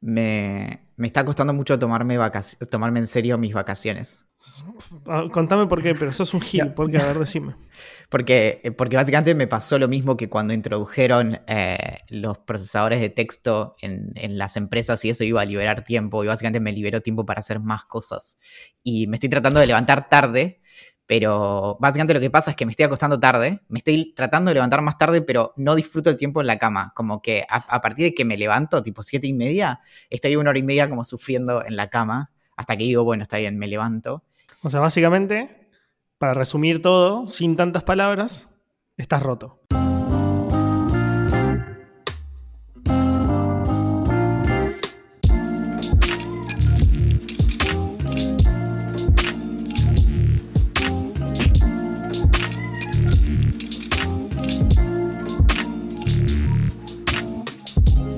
me, me está costando mucho tomarme, tomarme en serio mis vacaciones. Ah, Contame por qué, pero sos un gil. ¿Por qué? A ver, decime. Porque, eh, porque básicamente me pasó lo mismo que cuando introdujeron eh, los procesadores de texto en, en las empresas y eso iba a liberar tiempo y básicamente me liberó tiempo para hacer más cosas. Y me estoy tratando de levantar tarde, pero básicamente lo que pasa es que me estoy acostando tarde, me estoy tratando de levantar más tarde, pero no disfruto el tiempo en la cama. Como que a, partir de que me levanto, tipo siete y media, estoy una hora y media como sufriendo en la cama hasta que digo, bueno, está bien, me levanto. O sea, básicamente, para resumir todo, sin tantas palabras, estás roto.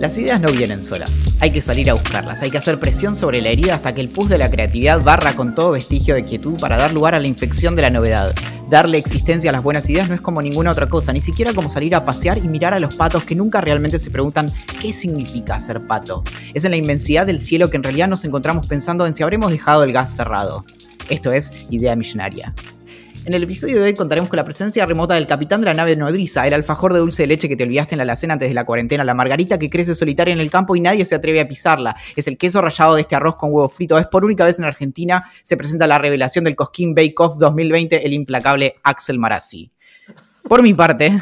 Las ideas no vienen solas, hay que salir a buscarlas, hay que hacer presión sobre la herida hasta que el pus de la creatividad barra con todo vestigio de quietud para dar lugar a la infección de la novedad. Darle existencia a las buenas ideas no es como ninguna otra cosa, ni siquiera como salir a pasear y mirar a los patos que nunca realmente se preguntan qué significa ser pato. Es en la inmensidad del cielo que en realidad nos encontramos pensando en si habremos dejado el gas cerrado. Esto es Idea Millonaria. En el episodio de hoy contaremos con la presencia remota del capitán de la nave nodriza, el alfajor de dulce de leche que te olvidaste en la alacena antes de la cuarentena, la margarita que crece solitaria en el campo y nadie se atreve a pisarla, es el queso rallado de este arroz con huevo frito, es por única vez en Argentina se presenta la revelación del Cosquín Bake Off 2020, el implacable Axel Marazzi. Por mi parte,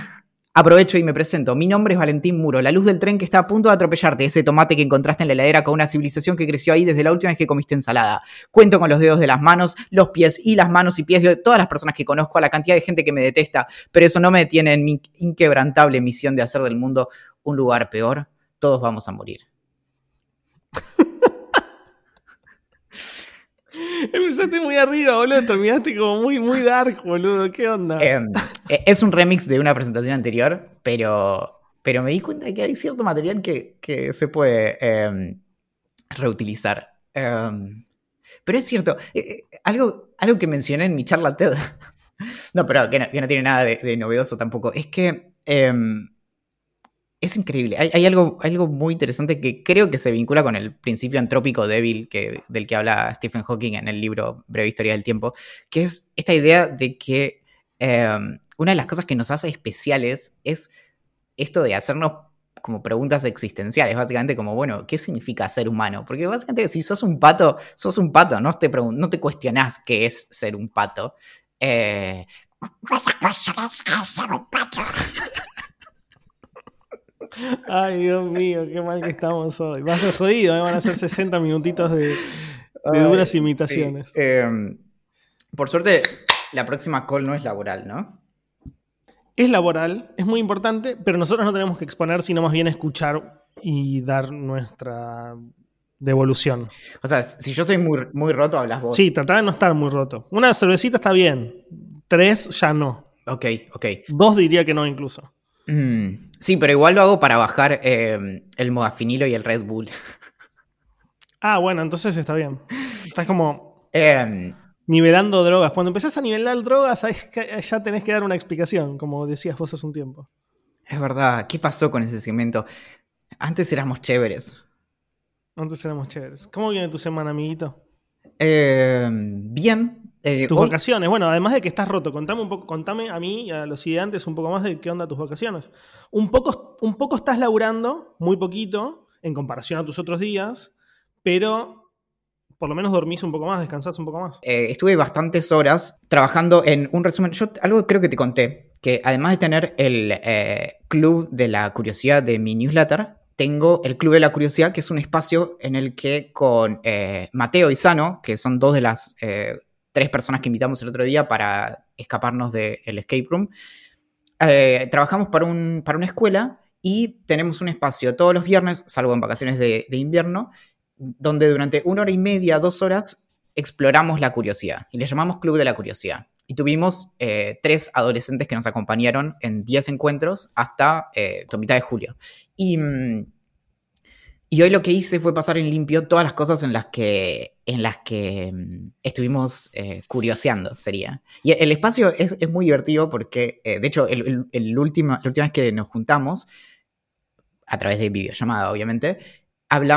aprovecho y me presento. Mi nombre es Valentín Muro, la luz del tren que está a punto de atropellarte, ese tomate que encontraste en la heladera con una civilización que creció ahí desde la última vez que comiste ensalada. Cuento con los dedos de las manos, los pies y las manos y pies de todas las personas que conozco, a la cantidad de gente que me detesta, pero eso no me detiene en mi inquebrantable misión de hacer del mundo un lugar peor. Todos vamos a morir. Empezaste muy arriba, boludo. Terminaste como muy, muy dark, boludo. ¿Qué onda? Eh, eh, es un remix de una presentación anterior, pero, pero me di cuenta de que hay cierto material que, que se puede eh, reutilizar. Eh, pero es cierto, eh, algo, algo que mencioné en mi charla TED, no, pero que no, tiene nada de, novedoso tampoco, es que eh, es increíble. Hay, algo, algo muy interesante que creo que se vincula con el principio antrópico débil que, del que habla Stephen Hawking en el libro Breve Historia del Tiempo, que es esta idea de que eh, una de las cosas que nos hace especiales es esto de hacernos como preguntas existenciales, básicamente como, bueno, ¿qué significa ser humano? Porque básicamente si sos un pato, sos un pato, no te, no te cuestionás qué es ser un pato. Eh, Ay, Dios mío, qué mal que estamos hoy. Va a ser jodido, ¿eh? van a ser 60 minutitos de, de Ay, duras sí. imitaciones. Eh, por suerte, la próxima call no es laboral, ¿no? Es laboral, es muy importante, pero nosotros no tenemos que exponer, sino más bien escuchar y dar nuestra devolución. O sea, si yo estoy muy, muy roto, hablas vos. Sí, tratá de no estar muy roto. Una cervecita está bien, tres ya no. Ok, ok. Dos diría que no incluso. Mm, sí, pero igual lo hago para bajar eh, el modafinilo y el Red Bull. Ah, bueno, entonces está bien. Estás como Eh, nivelando drogas. Cuando empezás a nivelar drogas, ya tenés que dar una explicación, como decías vos hace un tiempo. es verdad, ¿qué pasó con ese segmento? Antes éramos chéveres. Antes éramos chéveres. ¿Cómo viene tu semana, amiguito? Eh, bien. Eh, Tus hoy- vacaciones. Bueno, además de que estás roto, contame un poco, contame a mí y a los ideantes un poco más de qué onda tus vacaciones. Un poco, un poco estás laburando, muy poquito, en comparación a tus otros días, pero por lo menos dormís un poco más, descansás un poco más. eh, estuve bastantes horas trabajando en un resumen. Yo algo creo que te conté, que además de tener el eh, club de la curiosidad de mi newsletter, tengo el Club de la Curiosidad, que es un espacio en el que con eh, Mateo y Sano, que son dos de las eh, tres personas que invitamos el otro día para escaparnos del escape room, eh, trabajamos para, un, para una escuela y tenemos un espacio todos los viernes, salvo en vacaciones de, invierno, donde durante una hora y media, dos horas, exploramos la curiosidad y le llamamos Club de la Curiosidad. Y tuvimos eh, tres adolescentes que nos acompañaron en 10 encuentros hasta eh, mitad de julio. Y, mm, y, hoy lo que hice fue pasar en limpio todas las cosas en las que, en las que mm, estuvimos eh, curioseando, sería. Y el espacio es, muy divertido porque, eh, de hecho, el, la última vez que nos juntamos, a través de videollamada, obviamente,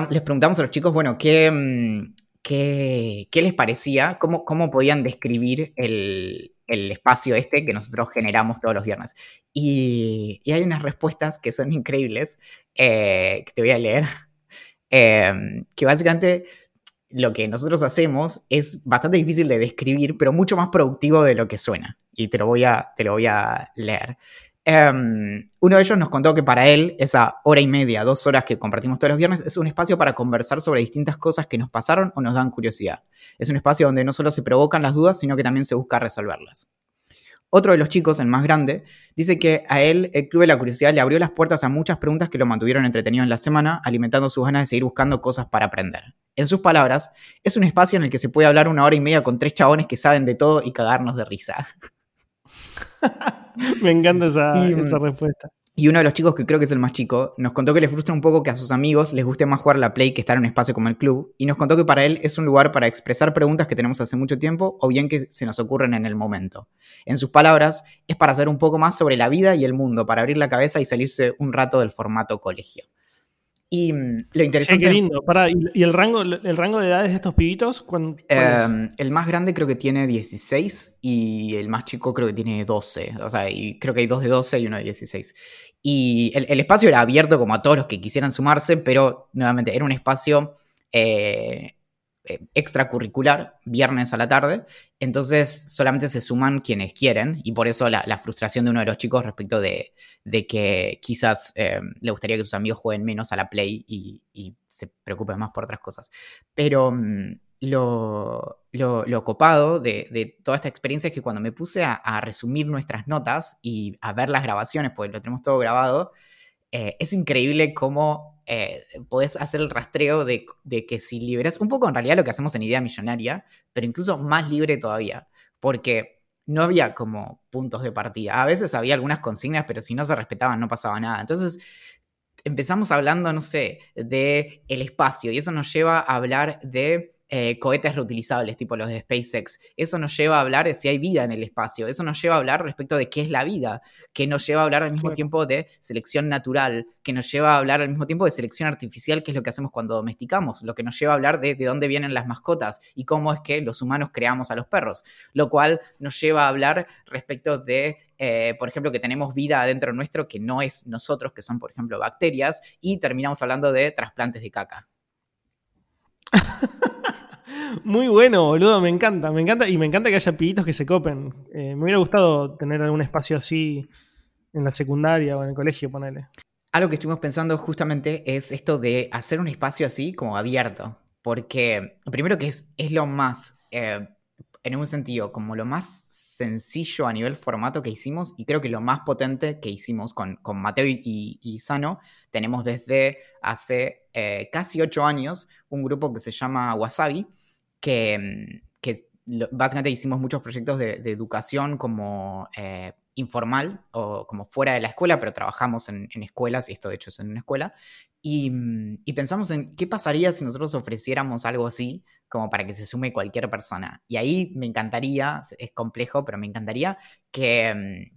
les preguntamos a los chicos, bueno, ¿qué, mm, qué, les parecía, cómo, cómo podían describir el, espacio este que nosotros generamos todos los viernes. Y, hay unas respuestas que son increíbles, eh, que te voy a leer, em, que básicamente lo que nosotros hacemos es bastante difícil de describir, pero mucho más productivo de lo que suena. Y te lo voy a, te lo voy a leer. Em, uno de ellos nos contó que para él, esa hora y media, dos horas que compartimos todos los viernes, es un espacio para conversar sobre distintas cosas que nos pasaron o nos dan curiosidad. Es un espacio donde no solo se provocan las dudas, sino que también se busca resolverlas. Otro de los chicos, el más grande, dice que a él el Club de la Curiosidad le abrió las puertas a muchas preguntas que lo mantuvieron entretenido en la semana, alimentando sus ganas de seguir buscando cosas para aprender. En sus palabras, es un espacio en el que se puede hablar una hora y media con tres chabones que saben de todo y cagarnos de risa. Me encanta esa, esa respuesta. Y uno de los chicos, que creo que es el más chico, nos contó que le frustra un poco que a sus amigos les guste más jugar la Play que estar en un espacio como el club. Y nos contó que para él es un lugar para expresar preguntas que tenemos hace mucho tiempo o bien que se nos ocurren en el momento. En sus palabras, es para hacer un poco más sobre la vida y el mundo, para abrir la cabeza y salirse un rato del formato colegio. Y mm, lo interesante. qué lindo. ¿y el rango, el rango de edades de estos pibitos? Em, el más grande creo que tiene 16 y el más chico creo que tiene 12. O sea, y creo que hay dos de 12 y uno de 16. Y el, espacio era abierto como a todos los que quisieran sumarse, pero nuevamente era un espacio eh, extracurricular, viernes a la tarde, entonces solamente se suman quienes quieren y por eso la, frustración de uno de los chicos respecto de, que quizás eh, le gustaría que sus amigos jueguen menos a la play y, se preocupen más por otras cosas. Pero mm, lo, lo, copado de, toda esta experiencia es que cuando me puse a, resumir nuestras notas y a ver las grabaciones, porque lo tenemos todo grabado, eh, es increíble cómo eh, podés hacer el rastreo de, que si liberas, un poco en realidad lo que hacemos en Idea Millonaria, pero incluso más libre todavía, porque no había como puntos de partida. A veces había algunas consignas, pero si no se respetaban no pasaba nada. Entonces empezamos hablando, no sé, de el espacio y eso nos lleva a hablar de eh, cohetes reutilizables, tipo los de SpaceX. Eso nos lleva a hablar de si hay vida en el espacio. Eso nos lleva a hablar respecto de qué es la vida. Que nos lleva a hablar al mismo tiempo de selección natural. Que nos lleva a hablar al mismo tiempo de selección artificial, que es lo que hacemos cuando domesticamos. Lo que nos lleva a hablar de de dónde vienen las mascotas y cómo es que los humanos creamos a los perros. Lo cual nos lleva a hablar respecto de eh, por ejemplo, que tenemos vida adentro nuestro que no es nosotros, que son, por ejemplo, bacterias, y terminamos hablando de trasplantes de caca. Muy bueno, boludo, me encanta, me encanta y me encanta que haya pibitos que se copen. Eh, me hubiera gustado tener algún espacio así en la secundaria o en el colegio, ponele. Algo que estuvimos pensando justamente es esto de hacer un espacio así como abierto, porque primero que es, es lo más, eh, en un sentido, como lo más sencillo a nivel formato que hicimos y creo que lo más potente que hicimos con, Mateo y, Sano, tenemos desde hace eh, casi ocho años un grupo que se llama Wasabi, que, básicamente hicimos muchos proyectos de, educación como eh, informal o como fuera de la escuela, pero trabajamos en, escuelas, y esto de hecho es en una escuela, y, pensamos en qué pasaría si nosotros ofreciéramos algo así como para que se sume cualquier persona. Y ahí me encantaría, es complejo, pero me encantaría que,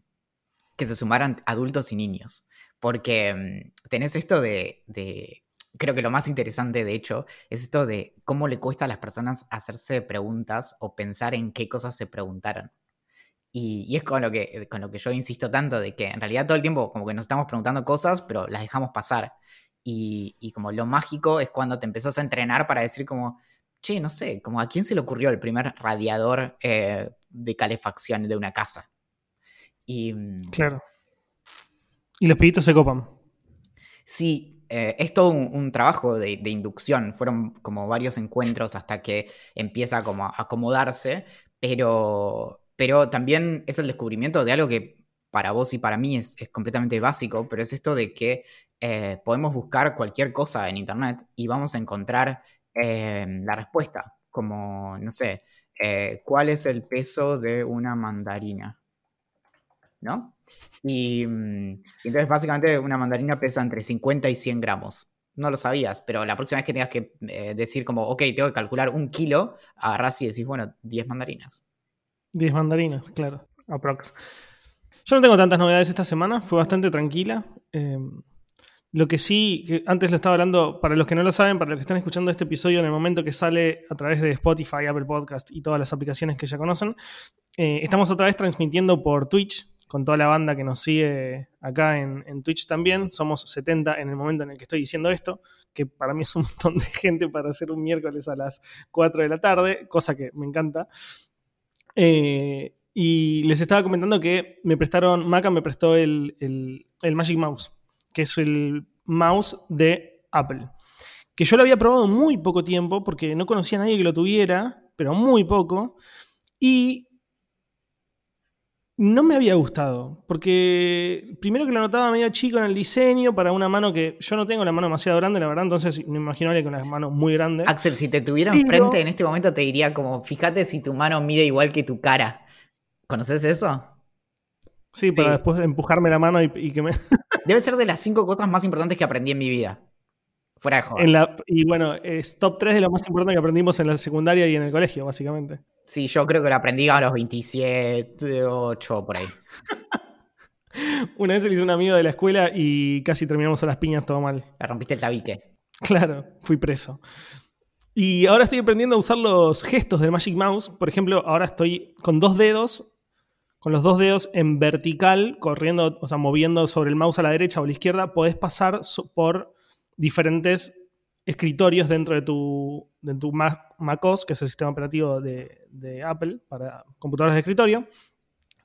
que se sumaran adultos y niños, porque tenés esto de creo que lo más interesante, de hecho, es esto de cómo le cuesta a las personas hacerse preguntas o pensar en qué cosas se preguntaron. Y, es con lo, que, con lo que yo insisto tanto, de que en realidad todo el tiempo como que nos estamos preguntando cosas, pero las dejamos pasar. Y, como lo mágico es cuando te empezás a entrenar para decir como, che, no sé, como a quién se le ocurrió el primer radiador eh, de calefacción de una casa. Y, mm, claro. Y los pibitos se copan. Sí, eh, es todo un, trabajo de, inducción. Fueron como varios encuentros hasta que empieza como a acomodarse, pero, pero también es el descubrimiento de algo que para vos y para mí es, completamente básico, pero es esto de que eh, podemos buscar cualquier cosa en Internet y vamos a encontrar eh, la respuesta, como, no sé, eh, ¿cuál es el peso de una mandarina? ¿No? Y, mm, entonces básicamente una mandarina pesa entre 50 y 100 gramos. No lo sabías, pero la próxima vez que tengas que decir como, ok, tengo que calcular un kilo, agarrás y decís, bueno, 10 mandarinas. 10 mandarinas, claro, aprox. Yo no tengo tantas novedades esta semana, fue bastante tranquila. Em, lo que sí, que antes lo estaba hablando, para los que no lo saben, para los que están escuchando este episodio en el momento que sale a través de Spotify, Apple Podcast y todas las aplicaciones que ya conocen, eh, estamos otra vez transmitiendo por Twitch con toda la banda que nos sigue acá en, en, Twitch también. Somos 70 en el momento en el que estoy diciendo esto, que para mí es un montón de gente para hacer un miércoles a las 4 de la tarde, cosa que me encanta. Eh, y les estaba comentando que me prestaron, Maca me prestó el, Magic Mouse, que es el mouse de Apple. Que yo lo había probado muy poco tiempo porque no conocía a nadie que lo tuviera, pero muy poco. Y no me había gustado, porque primero que lo notaba medio chico en el diseño para una mano que yo no tengo la mano demasiado grande, la verdad, entonces me imagino con las manos muy grandes. Axel, si te tuviera enfrente en este momento te diría como, fíjate si tu mano mide igual que tu cara. ¿Conoces eso? Sí, para después empujarme la mano y, que me. Debe ser de las cinco cosas más importantes que aprendí en mi vida. Fuera de y bueno, es top 3 de lo más importante que aprendimos en la secundaria y en el colegio, básicamente. Sí, yo creo que lo aprendí a los 27, 8, por ahí. Una vez le hice un amigo de la escuela y casi terminamos a las piñas todo mal. Le rompiste el tabique. Claro, fui preso. Y ahora estoy aprendiendo a usar los gestos del Magic Mouse. Por ejemplo, ahora estoy con dos dedos, con los dos dedos en vertical, corriendo, o sea, moviendo sobre el mouse a la derecha o a la izquierda, podés pasar por diferentes escritorios dentro de tu, de tu Mac, OS, que es el sistema operativo de, Apple para computadoras de escritorio.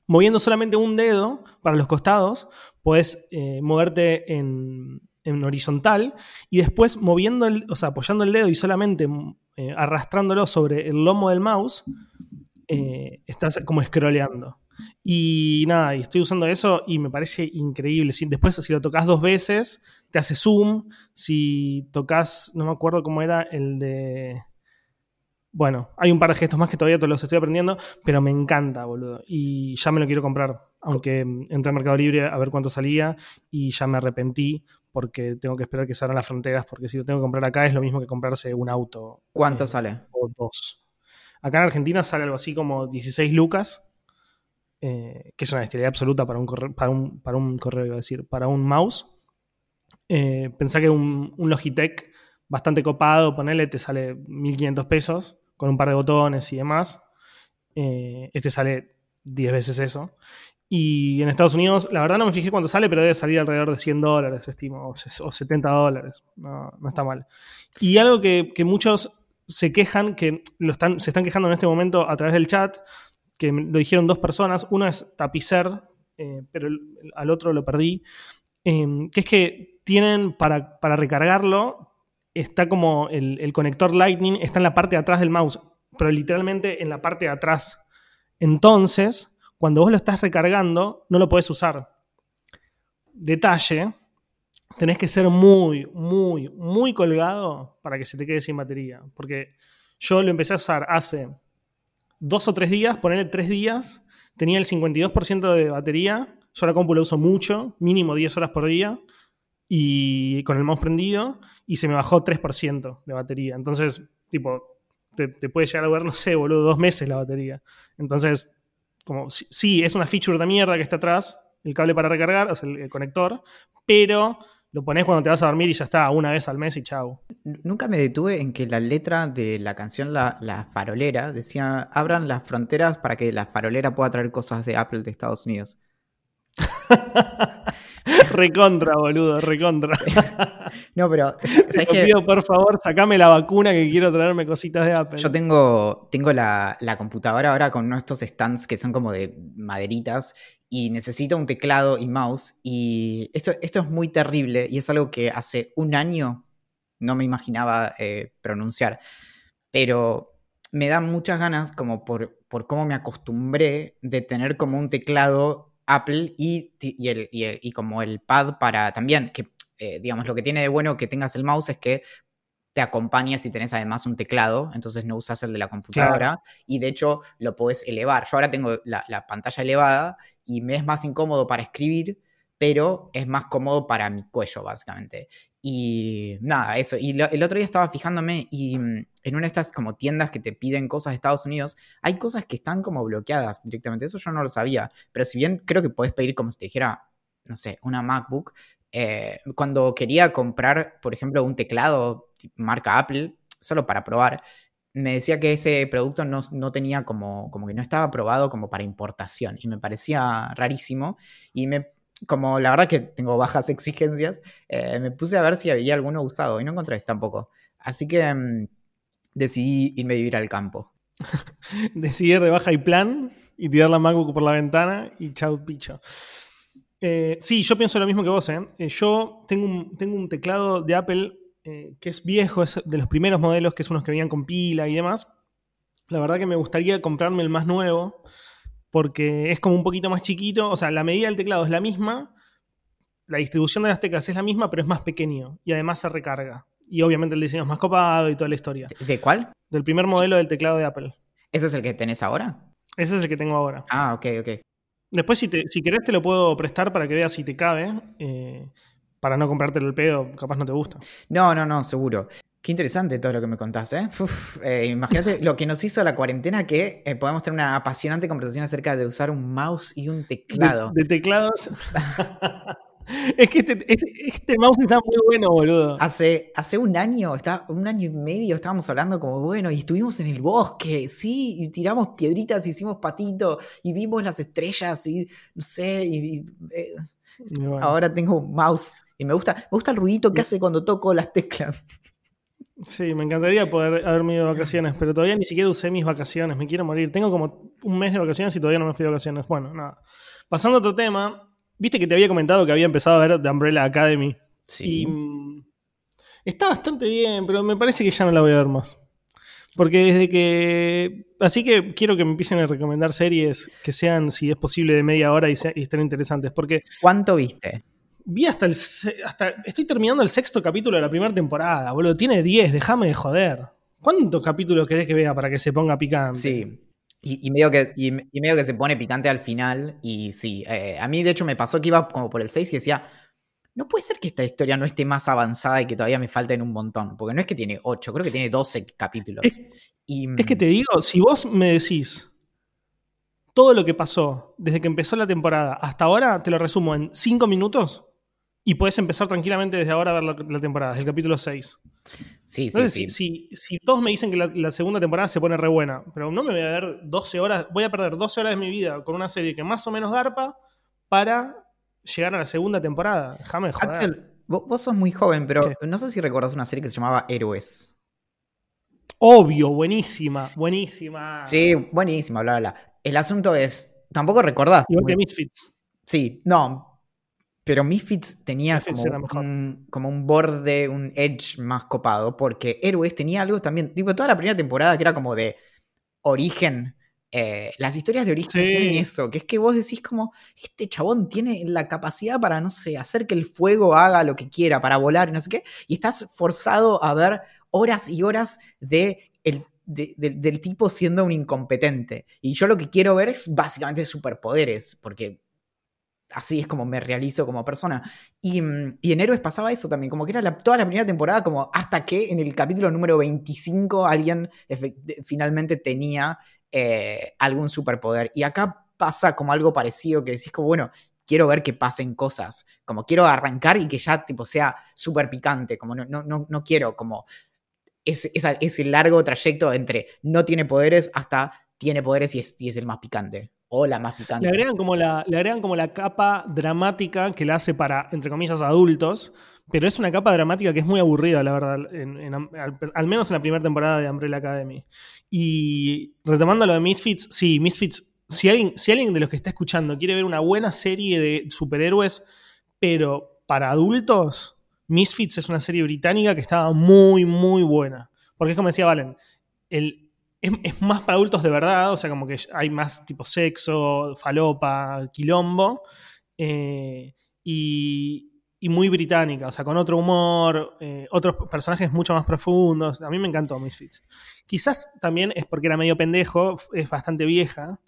Moviendo solamente un dedo para los costados, podés eh, moverte en, en horizontal y después moviendo el, o sea, apoyando el dedo y solamente eh, arrastrándolo sobre el lomo del mouse, eh, estás como scrolleando. Y nada, y estoy usando eso y me parece increíble. Si, después, si lo tocas dos veces, te hace zoom. Si tocas, no me acuerdo cómo era el de. Bueno, hay un par de gestos más que todavía los estoy aprendiendo, pero me encanta, boludo. Y ya me lo quiero comprar. Aunque entré al Mercado Libre a ver cuánto salía y ya me arrepentí porque tengo que esperar que salgan las fronteras, porque si lo tengo que comprar acá es lo mismo que comprarse un auto. ¿Cuánto eh, sale? O dos. Acá en Argentina sale algo así como 16 lucas, eh, que es una bestialidad absoluta para un, correo, para un, para un correo, iba a decir, para un mouse. Eh, pensá que un, un, Logitech bastante copado, ponele, te sale 1500 pesos con un par de botones y demás. este sale 10 veces eso. Y en Estados Unidos, la verdad no me fijé cuánto sale, pero debe salir alrededor de 100 dólares, estimo, o 70 dólares. No, está mal. Y algo que, muchos se quejan, que lo están, se están quejando en este momento a través del chat, que lo dijeron dos personas. Uno es Tapicer, eh, pero al otro lo perdí. Em, que es que tienen para, recargarlo, está como el, el conector Lightning, está en la parte de atrás del mouse, pero literalmente en la parte de atrás. Entonces cuando vos lo estás recargando, no lo podés usar. Detalle, tenés que ser muy, muy, muy colgado para que se te quede sin batería. Porque yo lo empecé a usar hace dos o tres días, ponerle tres días, tenía el 52% de batería. Yo la compu la uso mucho, mínimo 10 horas por día, y con el mouse prendido, y se me bajó 3% de batería. Entonces, tipo, te, te puede llegar a ver, no sé, boludo, dos meses la batería. Entonces, como, sí, es una feature de mierda que está atrás, el cable para recargar, o sea, el, conector, pero lo pones cuando te vas a dormir y ya está, una vez al mes y chau. Nunca me detuve en que la letra de la canción La, la Farolera decía, abran las fronteras para que la farolera pueda traer cosas de Apple de Estados Unidos. recontra, boludo, recontra. no, pero. Te pido, por favor, sacame la vacuna que quiero traerme cositas de Apple. Yo tengo, tengo la, computadora ahora con uno de estos stands que son como de maderitas y necesito un teclado y mouse. Y esto, esto es muy terrible y es algo que hace un año no me imaginaba eh, pronunciar. Pero me da muchas ganas, como por, por cómo me acostumbré, de tener como un teclado Apple y, y, el, y, como el pad para también, que eh, digamos, lo que tiene de bueno que tengas el mouse es que te acompaña si tenés además un teclado, entonces no usas el de la computadora y de hecho lo podés elevar. Yo ahora tengo la, la, pantalla elevada y me es más incómodo para escribir, pero es más cómodo para mi cuello, básicamente. Y nada, eso. Y el otro día estaba fijándome y mm, en una de estas como tiendas que te piden cosas de Estados Unidos, hay cosas que están como bloqueadas directamente. Eso yo no lo sabía. Pero si bien creo que podés pedir como si te dijera, no sé, una MacBook, eh, cuando quería comprar, por ejemplo, un teclado marca Apple, solo para probar, me decía que ese producto no, no, tenía como, como que no estaba aprobado como para importación y me parecía rarísimo y me, como la verdad que tengo bajas exigencias, eh, me puse a ver si había alguno usado y no encontré tampoco. Así que mm, decidí irme a vivir al campo. Decidir de baja y plan y tirar la MacBook por la ventana y chau picho. Eh, sí, yo pienso lo mismo que vos. ¿eh? eh yo tengo un, tengo un teclado de Apple que es viejo, es de los primeros modelos, que es unos que venían con pila y demás. La verdad que me gustaría comprarme el más nuevo porque es como un poquito más chiquito, o sea, la medida del teclado es la misma, la distribución de las teclas es la misma, pero es más pequeño y además se recarga. Y obviamente el diseño es más copado y toda la historia. ¿De cuál? Del primer modelo del teclado de Apple. ¿Ese es el que tenés ahora? Ese es el que tengo ahora. Ah, ok, ok. Después, si, te, si querés, te lo puedo prestar para que veas si te cabe. Eh, para no comprártelo el pedo, capaz no te gusta. No, no, no, seguro. Qué interesante todo lo que me contás, ¿eh? eh imagínate lo que nos hizo la cuarentena que eh, podemos tener una apasionante conversación acerca de usar un mouse y un teclado. De, teclados. es que este, este, este, mouse está muy bueno, boludo. Hace, hace un año, está, un año y medio estábamos hablando como, bueno, y estuvimos en el bosque, sí, y tiramos piedritas, hicimos patito, y vimos las estrellas, y no sé, y, eh, ahora tengo un mouse. Y me gusta, me gusta el ruidito que hace cuando toco las teclas. Sí, me encantaría poder haberme ido de vacaciones, pero todavía ni siquiera usé mis vacaciones, me quiero morir. Tengo como un mes de vacaciones y todavía no me fui de vacaciones. Bueno, nada. Pasando a otro tema, viste que te había comentado que había empezado a ver The Umbrella Academy. Sí. Y mm, está bastante bien, pero me parece que ya no la voy a ver más. Porque desde que. Así que quiero que me empiecen a recomendar series que sean, si es posible, de media hora y, y estén interesantes. Porque. ¿Cuánto viste? Vi hasta el. Hasta, estoy terminando el sexto capítulo de la primera temporada, boludo. Tiene 10, déjame de joder. ¿Cuántos capítulos querés que vea para que se ponga picante? Sí. Y, medio, que, y, medio que se pone picante al final. Y sí, eh, a mí de hecho me pasó que iba como por el 6 y decía, no puede ser que esta historia no esté más avanzada y que todavía me falten un montón. Porque no es que tiene 8, creo que tiene 12 capítulos. Es, es que te digo, si vos me decís todo lo que pasó desde que empezó la temporada hasta ahora, te lo resumo en 5 minutos y puedes empezar tranquilamente desde ahora a ver la, temporada, el capítulo 6. Sí, sí, sí. Si, si, todos me dicen que la, segunda temporada se pone re buena, pero no me voy a ver 12 horas, voy a perder 12 horas de mi vida con una serie que más o menos garpa para llegar a la segunda temporada. Déjame joder. Axel, vos, sos muy joven, pero no sé si recordás una serie que se llamaba Héroes. Obvio, buenísima, buenísima. Sí, buenísima, bla, bla, bla. El asunto es, tampoco recordás. Igual que Misfits. Sí, no, pero Misfits tenía como, un, como, un, borde, un edge más copado, porque Héroes tenía algo también, tipo toda la primera temporada que era como de origen. Eh, las historias de origen tienen eso, que es que vos decís como, este chabón tiene la capacidad para, no sé, hacer que el fuego haga lo que quiera, para volar y no sé qué, y estás forzado a ver horas y horas de el del tipo siendo un incompetente. Y yo lo que quiero ver es básicamente superpoderes, porque así es como me realizo como persona. Y, mm, y, en Héroes pasaba eso también, como que era toda la primera temporada, como hasta que en el capítulo número 25 alguien finalmente tenía eh, algún superpoder. Y acá pasa como algo parecido, que decís como, bueno, quiero ver que pasen cosas, como quiero arrancar y que ya tipo sea súper picante, como no, no, no, no quiero como ese, ese, largo trayecto entre no tiene poderes hasta tiene poderes y es, y es el más picante o la más picante. Le agregan, como la, le agregan como la capa dramática que la hace para, entre comillas, adultos, pero es una capa dramática que es muy aburrida, la verdad, al, menos en la primera temporada de Umbrella Academy. Y retomando lo de Misfits, sí, Misfits, si alguien, si alguien de los que está escuchando quiere ver una buena serie de superhéroes, pero para adultos, Misfits es una serie británica que estaba muy, muy buena. Porque es como decía Valen, el, es, más para adultos de verdad, o sea, como que hay más tipo sexo, falopa, quilombo. Eh, y, muy británica, o sea, con otro humor, eh, otros personajes mucho más profundos. A mí me encantó Misfits. Quizás también es porque era medio pendejo, es bastante vieja.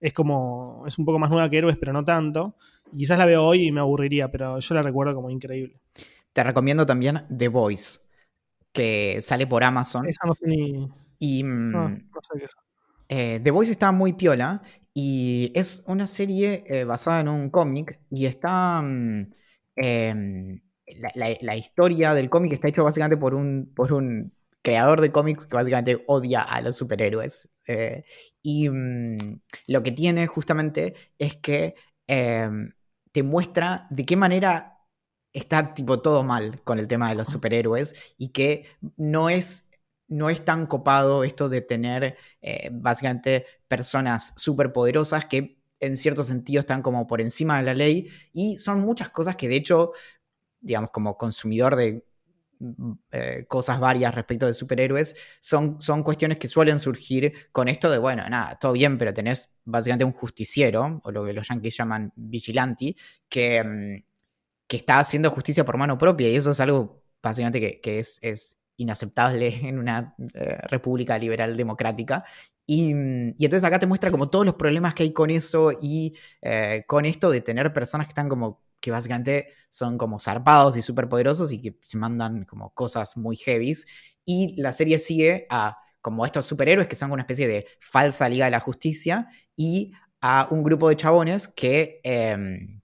Es como, es un poco más nueva que Héroes, pero no tanto. quizás la veo hoy y me aburriría, pero yo la recuerdo como increíble. Te recomiendo también The Voice, que sale por Amazon. Y mm, ah, eh, The Voice está muy piola y es una serie eh, basada en un cómic y está... Mm, em, la, historia del cómic está hecho básicamente por un, por un creador de cómics que básicamente odia a los superhéroes. Eh, y mm, lo que tiene justamente es que em, te muestra de qué manera está tipo todo mal con el tema de los superhéroes y que no es no es tan copado esto de tener eh, básicamente personas superpoderosas que en cierto sentido están como por encima de la ley y son muchas cosas que de hecho, digamos, como consumidor de mm, eh, cosas varias respecto de superhéroes, son, son cuestiones que suelen surgir con esto de, bueno, nada, todo bien, pero tenés básicamente un justiciero, o lo que los yankees llaman vigilante, que, mm, que está haciendo justicia por mano propia y eso es algo básicamente que, es, es inaceptable en una eh, república liberal democrática. Mm, y, entonces acá te muestra como todos los problemas que hay con eso y eh, con esto de tener personas que están como que básicamente son como zarpados y superpoderosos y que se mandan como cosas muy heavies. Y la serie sigue a como estos superhéroes que son una especie de falsa Liga de la Justicia y a un grupo de chabones que, em,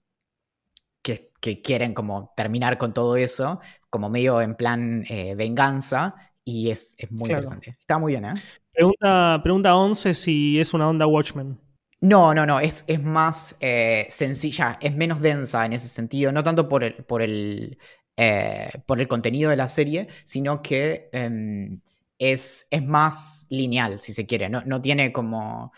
que quieren como terminar con todo eso, como medio en plan eh, venganza, y es, muy interesante. Está muy bien, ¿eh? Pregunta, pregunta 11 si es una onda Watchmen. No, no, no, es, es más eh, sencilla, es menos densa en ese sentido, no tanto por el, por el, eh, por el contenido de la serie, sino que em, es, es, más lineal, si se quiere, no, no tiene como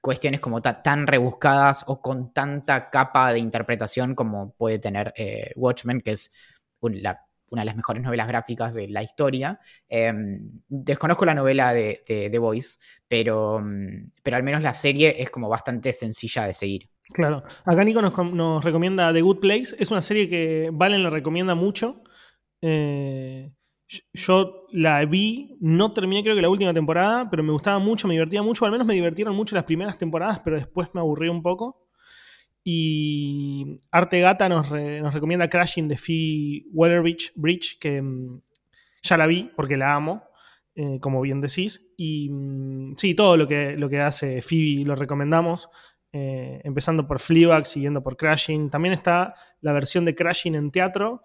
cuestiones como tan rebuscadas o con tanta capa de interpretación como puede tener eh, Watchmen, que es una de las mejores novelas gráficas de la historia. Em, desconozco la novela de, The Voice, pero, mm, pero al menos la serie es como bastante sencilla de seguir. Claro. Acá Nico nos, recomienda The Good Place. Es una serie que Valen le recomienda mucho. Eh, yo la vi, no terminé creo que la última temporada, pero me gustaba mucho, me divertía mucho, al menos me divirtieron mucho las primeras temporadas, pero después me aburrí un poco. Y Arte Gata nos, recomienda Crashing de Phoebe Waller-Bridge, Bridge, que mm, ya la vi porque la amo, eh, como bien decís. Y mm, sí, todo lo que, lo que hace Phoebe lo recomendamos. Eh, empezando por Fleabag, siguiendo por Crashing. También está la versión de Crashing en teatro,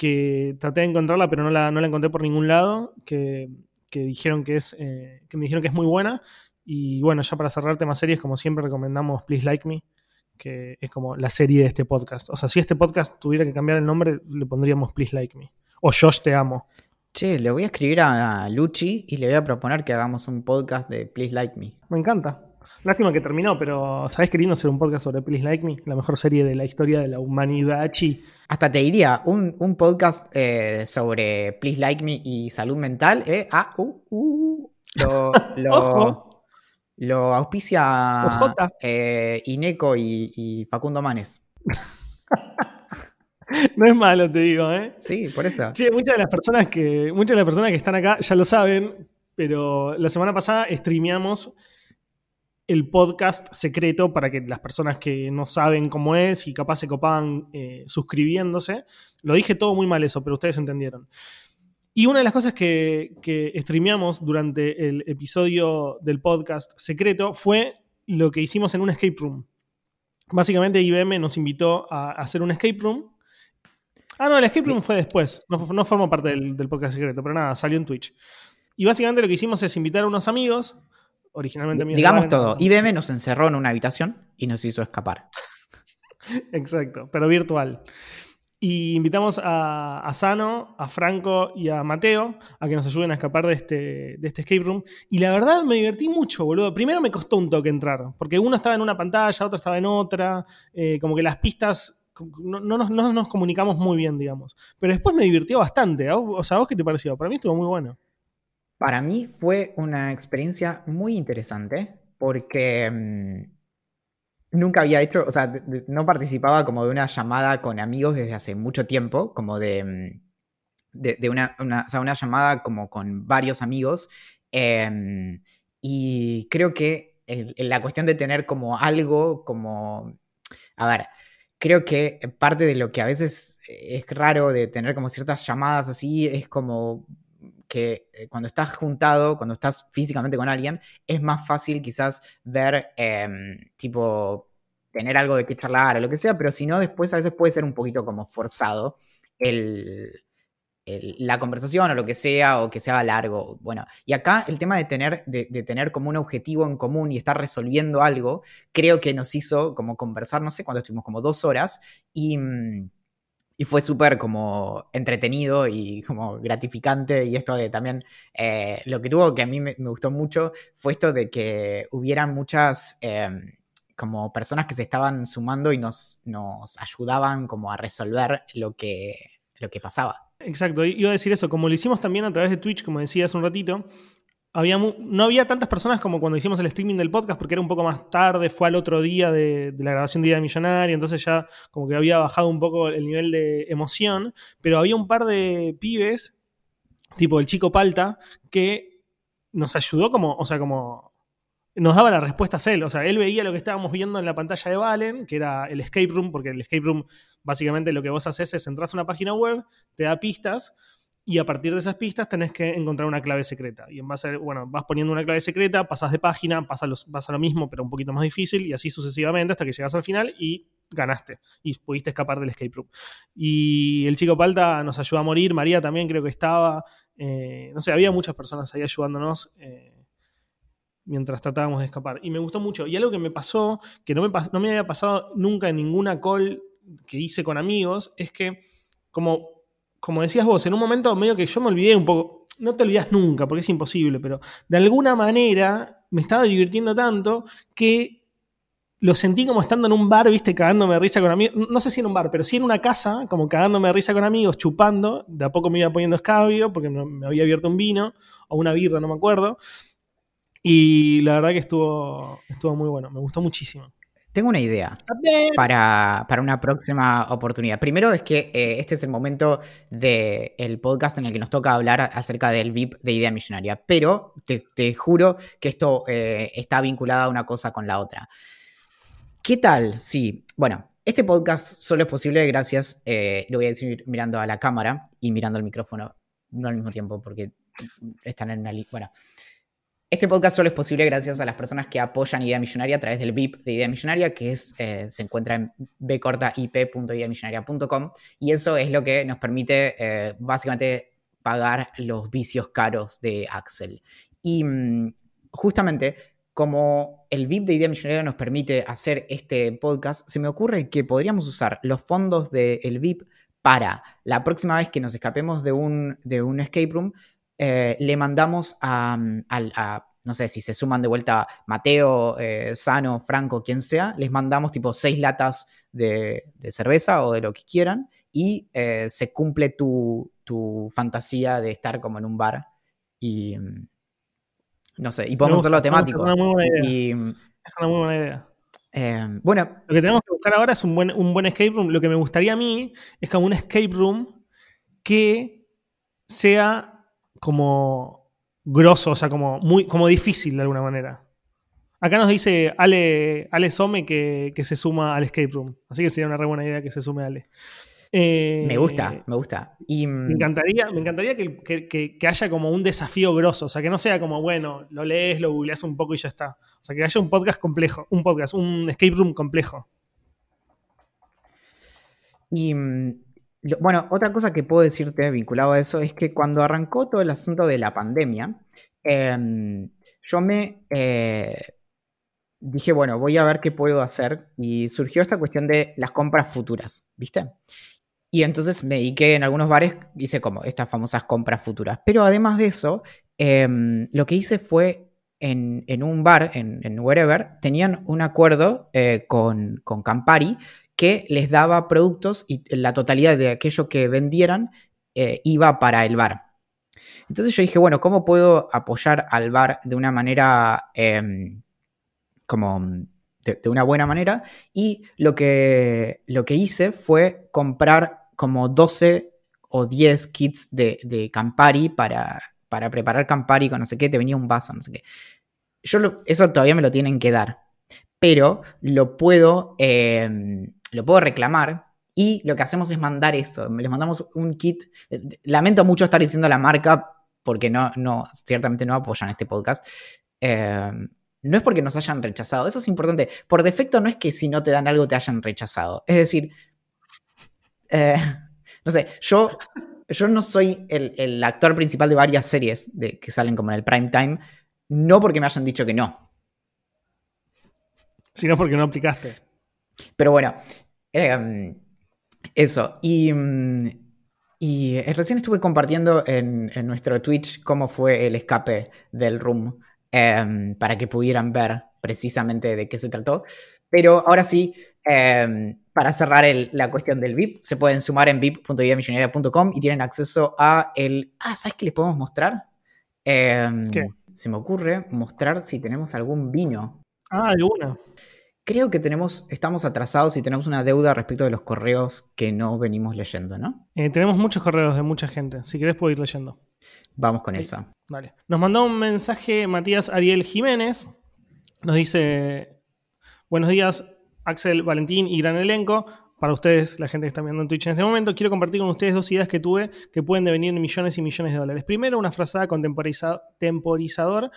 que traté de encontrarla, pero no la, no la encontré por ningún lado, que, dijeron que, es, eh, que me dijeron que es muy buena. Y bueno, ya para cerrar temas series, como siempre recomendamos Please Like Me, que es como la serie de este podcast. O sea, si este podcast tuviera que cambiar el nombre, le pondríamos Please Like Me. O Josh Te Amo. Che, le voy a escribir a Luchi y le voy a proponer que hagamos un podcast de Please Like Me. Me encanta. Lástima que terminó, pero ¿sabes queriendo hacer un podcast sobre Please Like Me? La mejor serie de la historia de la humanidad. Hasta te diría, un, podcast eh, sobre Please Like Me y salud mental. Eh, ah, uh, uh, lo, lo, auspicia eh, Ineco y, Facundo Manes. No es malo, te digo, ¿eh? Sí, por eso. Che, muchas de las personas que, muchas de las personas que están acá ya lo saben, pero la semana pasada streameamos el podcast secreto para que las personas que no saben cómo es y capaz se copaban eh, suscribiéndose. Lo dije todo muy mal eso, pero ustedes entendieron. Y una de las cosas que, que streameamos durante el episodio del podcast secreto fue lo que hicimos en un escape room. Básicamente IBM nos invitó a hacer un escape room. Ah, no, el escape room fue después. No, formó parte del, del podcast secreto, pero nada, salió en Twitch. Y básicamente lo que hicimos es invitar a unos amigos originalmente Digamos todo. IBM nos encerró en una habitación y nos hizo escapar. Exacto, pero virtual. Y invitamos a, Sano, a Franco y a Mateo a que nos ayuden a escapar de este, de este escape room. Y la verdad me divertí mucho, boludo. Primero me costó un toque entrar, porque uno estaba en una pantalla, otro estaba en otra. Eh, como que las pistas no, nos, comunicamos muy bien, digamos. Pero después me divirtió bastante. O sea, ¿a vos qué te pareció? Para mí estuvo muy bueno. Para mí fue una experiencia muy interesante porque mm, nunca había hecho, o sea, no participaba como de una llamada con amigos desde hace mucho tiempo, como de, mm, de, una, sea, una llamada como con varios amigos. Em, y creo que la cuestión de tener como algo, como, a ver, creo que parte de lo que a veces es raro de tener como ciertas llamadas así es como que eh, cuando estás juntado, cuando estás físicamente con alguien, es más fácil quizás ver, em, tipo, tener algo de qué charlar o lo que sea, pero si no, después a veces puede ser un poquito como forzado el, la conversación o lo que sea, o que sea largo. Bueno, y acá el tema de tener, de, tener como un objetivo en común y estar resolviendo algo, creo que nos hizo como conversar, no sé cuándo estuvimos, como dos horas, y, mm, y fue súper como entretenido y como gratificante. Y esto de también, eh, lo que tuvo que a mí me, gustó mucho fue esto de que hubieran muchas... Em, como personas que se estaban sumando y nos, nos ayudaban como a resolver lo que, lo que pasaba. Exacto, iba a decir eso, como lo hicimos también a través de Twitch, como decía hace un ratito, había no había tantas personas como cuando hicimos el streaming del podcast, porque era un poco más tarde, fue al otro día de, la grabación de Día Millonario, entonces ya como que había bajado un poco el nivel de emoción, pero había un par de pibes, tipo el chico Palta, que nos ayudó como, o sea, como nos daba las respuestas él, o sea, él veía lo que estábamos viendo en la pantalla de Valen, que era el escape room, porque el escape room Básicamente lo que vos haces es entras a una página web, te da pistas y a partir de esas pistas tenés que encontrar una clave secreta. Y en base, bueno, vas poniendo una clave secreta, pasas de página, pasa, los, pasa lo mismo, pero un poquito más difícil, y así sucesivamente hasta que llegas al final y ganaste. Y pudiste escapar del escape room. Y el chico Palta nos ayudó a morir, María también creo que estaba. Eh, no sé, había muchas personas ahí ayudándonos. Eh, mientras tratábamos de escapar. Y me gustó mucho. Y algo que me pasó, que no me, no me había pasado nunca en ninguna call que hice con amigos es que, como, como decías vos, en un momento medio que yo me olvidé un poco, no te olvidas nunca porque es imposible, pero de alguna manera me estaba divirtiendo tanto que lo sentí como estando en un bar, viste, cagándome de risa con amigos. No sé si en un bar, pero sí en una casa, como cagándome de risa con amigos, chupando. De a poco me iba poniendo escabio porque me había abierto un vino o una birra, no me acuerdo. Y la verdad que estuvo, estuvo muy bueno, me gustó muchísimo. Tengo una idea para, una próxima oportunidad. Primero es que eh, este es el momento del podcast en el que nos toca hablar acerca del VIP de Idea Millonaria, pero te, juro que esto eh, está vinculado a una cosa con la otra. ¿Qué tal? Sí, bueno, este podcast solo es posible gracias, eh, lo voy a decir mirando a la cámara y mirando al micrófono, no al mismo tiempo porque están en una... Bueno, este podcast solo es posible gracias a las personas que apoyan Idea Millonaria a través del VIP de Idea Millonaria, que es, eh, se encuentra en bcortaip.ideamillonaria.com y eso es lo que nos permite eh, básicamente pagar los vicios caros de Axel. Y mm, justamente como el VIP de Idea Millonaria nos permite hacer este podcast, se me ocurre que podríamos usar los fondos del VIP para la próxima vez que nos escapemos de un, de un escape room, eh, le mandamos mm, a, no sé, si se suman de vuelta Mateo, eh, Sano, Franco, quien sea, les mandamos tipo seis latas de, cerveza o de lo que quieran y eh, se cumple tu, fantasía de estar como en un bar y mm, no sé, y podemos hacerlo temático. Es una muy buena idea. Mm, es una muy buena idea. bueno. Lo que tenemos que buscar ahora es un buen, un buen escape room. Lo que me gustaría a mí es como un escape room que sea como grosso, o sea, como, muy, como difícil de alguna manera. Acá nos dice Ale, Ale Some que, se suma al escape room. Así que sería una re buena idea que se sume Ale. Eh, me gusta, me gusta. Y, mm, me encantaría, me encantaría que, haya como un desafío grosso. O sea, que no sea como, bueno, lo lees, lo googleas un poco y ya está. O sea, que haya un podcast complejo. Un podcast, un escape room complejo. Y bueno, otra cosa que puedo decirte vinculado a eso es que cuando arrancó todo el asunto de la pandemia, em, yo me eh, dije, bueno, voy a ver qué puedo hacer y surgió esta cuestión de las compras futuras, ¿viste? Y entonces me dediqué en algunos bares, hice como estas famosas compras futuras. Pero además de eso, em, lo que hice fue en, un bar, en, Wherever, tenían un acuerdo eh, con Campari que les daba productos y la totalidad de aquello que vendieran eh, iba para el bar. Entonces yo dije, bueno, ¿cómo puedo apoyar al bar de una manera em, como de, una buena manera? Y lo que, lo que hice fue comprar como 12 o 10 kits de, Campari para, para preparar Campari con no sé qué, te venía un vaso, no sé qué. Yo eso todavía me lo tienen que dar, pero lo puedo, em, lo puedo reclamar y lo que hacemos es mandar eso. Les mandamos un kit. Lamento mucho estar diciendo la marca porque no, no, ciertamente no apoyan este podcast. Em, no es porque nos hayan rechazado, eso es importante. Por defecto no es que si no te dan algo te hayan rechazado. Es decir, eh, no sé, yo, yo no soy el, actor principal de varias series de, que salen como en el prime time, no porque me hayan dicho que no. Sino porque no aplicaste. Pero bueno, em, eso. Y, y eh, recién estuve compartiendo en, nuestro Twitch cómo fue el escape del room em, para que pudieran ver precisamente de qué se trató. Pero ahora sí, em, para cerrar la cuestión del VIP, se pueden sumar en vip.idamillonaria.com y tienen acceso a el... Ah, ¿sabes qué les podemos mostrar? ¿Qué? Se me ocurre mostrar si tenemos algún vino. Ah, alguna. Creo que tenemos, estamos atrasados y tenemos una deuda respecto de los correos que no venimos leyendo, ¿no? Eh, tenemos muchos correos de mucha gente. Si querés puedo ir leyendo. Vamos con eso. Vale. Nos mandó un mensaje Matías Ariel Jiménez. Nos dice, buenos días, Axel, Valentín y gran elenco. Para ustedes, la gente que está viendo en Twitch en este momento, quiero compartir con ustedes dos ideas que tuve que pueden devenir en millones y millones de dólares. Primero, una frazada con temporizador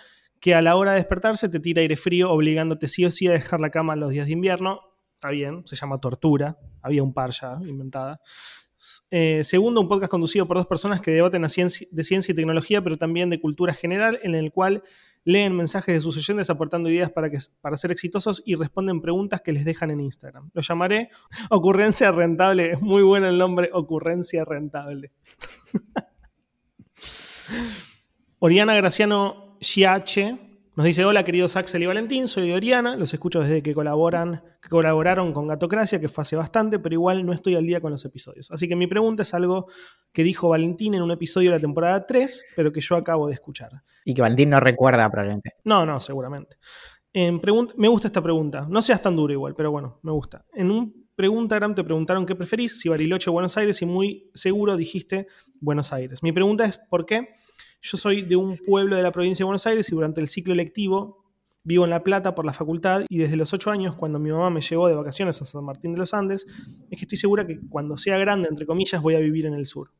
que a la hora de despertarse te tira aire frío, obligándote sí o sí a dejar la cama los días de invierno. Está bien, se llama tortura. Había un par ya inventada. Eh, segundo, un podcast conducido por dos personas que debaten de ciencia y tecnología, pero también de cultura general, en el cual leen mensajes de sus oyentes aportando ideas para, que, para ser exitosos y responden preguntas que les dejan en Instagram. Lo llamaré Ocurrencia Rentable. Es muy bueno el nombre, Ocurrencia Rentable. Oriana Graciano Giache nos dice, hola queridos Axel y Valentín, soy Oriana, los escucho desde que, colaboran, que colaboraron con Gatocracia, que fue hace bastante, pero igual no estoy al día con los episodios. Así que mi pregunta es algo que dijo Valentín en un episodio de la temporada 3, pero que yo acabo de escuchar. Y que Valentín no recuerda probablemente. No, no, seguramente. En me gusta esta pregunta. No seas tan duro igual, pero bueno, me gusta. En un Preguntagram te preguntaron qué preferís, si Bariloche o Buenos Aires, y muy seguro dijiste Buenos Aires. Mi pregunta es ¿por qué? Yo soy de un pueblo de la provincia de Buenos Aires y durante el ciclo lectivo vivo en La Plata por la facultad y desde los ocho años, cuando mi mamá me llevó de vacaciones a San Martín de los Andes, es que estoy segura que cuando sea grande, entre comillas, voy a vivir en el sur.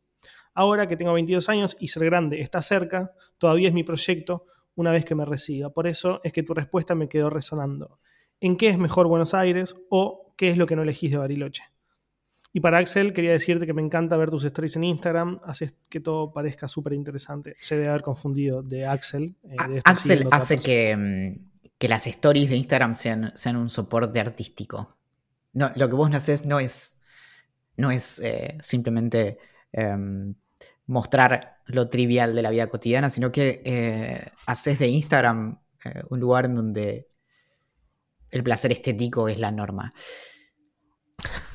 Ahora que tengo 22 años y ser grande está cerca, todavía es mi proyecto una vez que me reciba. Por eso es que tu respuesta me quedó resonando. ¿En qué es mejor Buenos Aires o qué es lo que no elegís de Bariloche? Y para Axel, quería decirte que me encanta ver tus stories en Instagram, haces que todo parezca súper interesante. Se debe haber confundido de Axel. Eh, Axel hace mm, que, las stories de Instagram sean, sean un soporte artístico. No, lo que vos haces no es, no es eh, simplemente em, mostrar lo trivial de la vida cotidiana, sino que eh, haces de Instagram un lugar en donde el placer estético es la norma.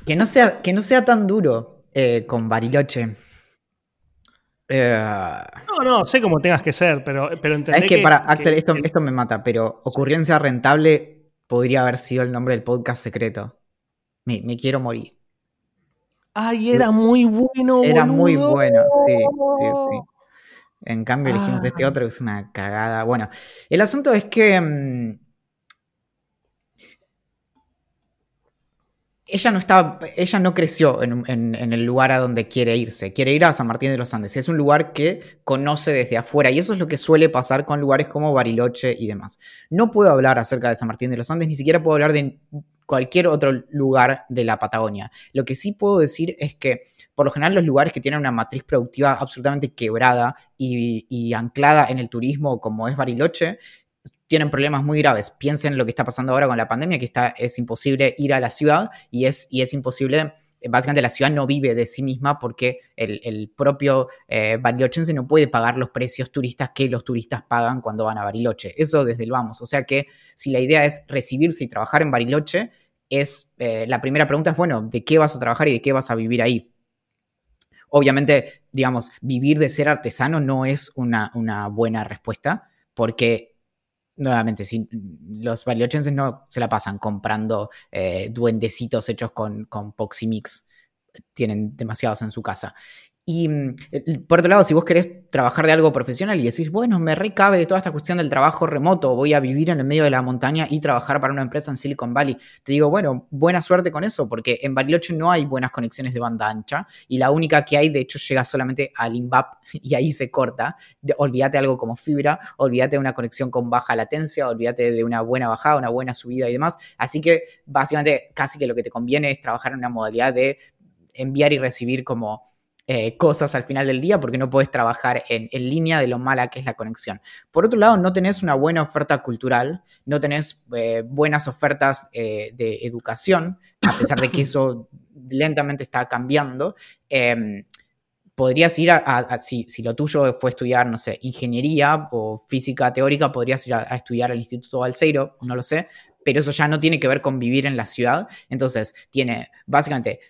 Que no sea, que no sea tan duro eh, con Bariloche. Eh, no, no, sé cómo tengas que ser, pero, pero Es que, para Axel, esto, esto me mata, pero ocurrencia rentable podría haber sido el nombre del podcast secreto. Me, quiero morir. Ay, era muy bueno. Era muy bueno, sí, sí, sí. En cambio elegimos este ah. otro que es una cagada. Bueno, el asunto es que ella no ella no creció en, el lugar a donde quiere irse. Quiere ir a San Martín de los Andes. Es un lugar que conoce desde afuera. Y eso es lo que suele pasar con lugares como Bariloche y demás. No puedo hablar acerca de San Martín de los Andes, ni siquiera puedo hablar de cualquier otro lugar de la Patagonia. Lo que sí puedo decir es que, por lo general, los lugares que tienen una matriz productiva absolutamente quebrada y anclada en el turismo, como es Bariloche, tienen problemas muy graves. Piensen en lo que está pasando ahora con la pandemia, que está, es imposible ir a la ciudad y es, y es imposible básicamente la ciudad no vive de sí misma porque el, propio eh, barilochense no puede pagar los precios turistas que los turistas pagan cuando van a Bariloche. Eso desde el vamos. O sea que si la idea es recibirse y trabajar en Bariloche, es eh, la primera pregunta es, bueno, ¿de qué vas a trabajar y de qué vas a vivir ahí? Obviamente, digamos, vivir de ser artesano no es una, una buena respuesta, porque nuevamente, si los bariochenses no se la pasan comprando eh, duendecitos hechos con, con Poximix, tienen demasiados en su casa. Y mm, por otro lado, si vos querés trabajar de algo profesional y decís, bueno, me recabe toda esta cuestión del trabajo remoto, voy a vivir en el medio de la montaña y trabajar para una empresa en Silicon Valley, te digo, bueno, buena suerte con eso, porque en Bariloche no hay buenas conexiones de banda ancha y la única que hay, de hecho, llega solamente al INVAP y ahí se corta. Olvídate algo como fibra, olvídate de una conexión con baja latencia, olvídate de una buena bajada, una buena subida y demás. Así que básicamente casi que lo que te conviene es trabajar en una modalidad de enviar y recibir como eh, cosas al final del día porque no puedes trabajar en, línea de lo mala que es la conexión. Por otro lado, no tenés una buena oferta cultural, no tenés eh, buenas ofertas eh, de educación, a pesar de que eso lentamente está cambiando. Em, podrías ir a, si, lo tuyo fue estudiar, no sé, ingeniería o física teórica, podrías ir a, estudiar al Instituto Balseiro, no lo sé, pero eso ya no tiene que ver con vivir en la ciudad. Entonces, tiene básicamente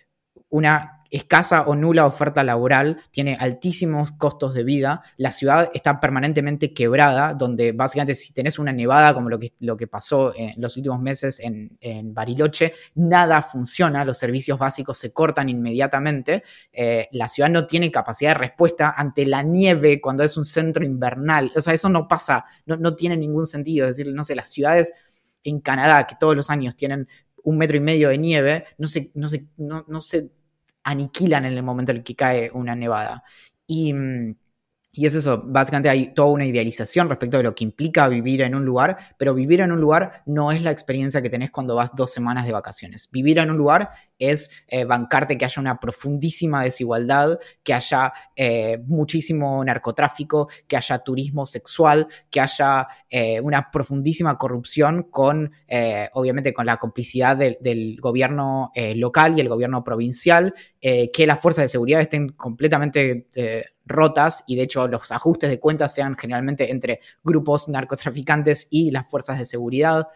una escasa o nula oferta laboral, tiene altísimos costos de vida, la ciudad está permanentemente quebrada, donde básicamente si tenés una nevada como lo que, lo que pasó en los últimos meses en, Bariloche, nada funciona, los servicios básicos se cortan inmediatamente, eh, la ciudad no tiene capacidad de respuesta ante la nieve cuando es un centro invernal, o sea, eso no pasa, no, tiene ningún sentido, es decir, no sé, las ciudades en Canadá que todos los años tienen un metro y medio de nieve, no se, no se, no, no se aniquilan en el momento en el que cae una nevada. Y mm, y es eso, básicamente hay toda una idealización respecto de lo que implica vivir en un lugar, pero vivir en un lugar no es la experiencia que tenés cuando vas dos semanas de vacaciones. Vivir en un lugar es eh, bancarte que haya una profundísima desigualdad, que haya eh, muchísimo narcotráfico, que haya turismo sexual, que haya eh, una profundísima corrupción con, obviamente, con la complicidad del gobierno local y el gobierno provincial, que las fuerzas de seguridad estén completamente rotas y de hecho los ajustes de cuentas sean generalmente entre grupos narcotraficantes y las fuerzas de seguridad.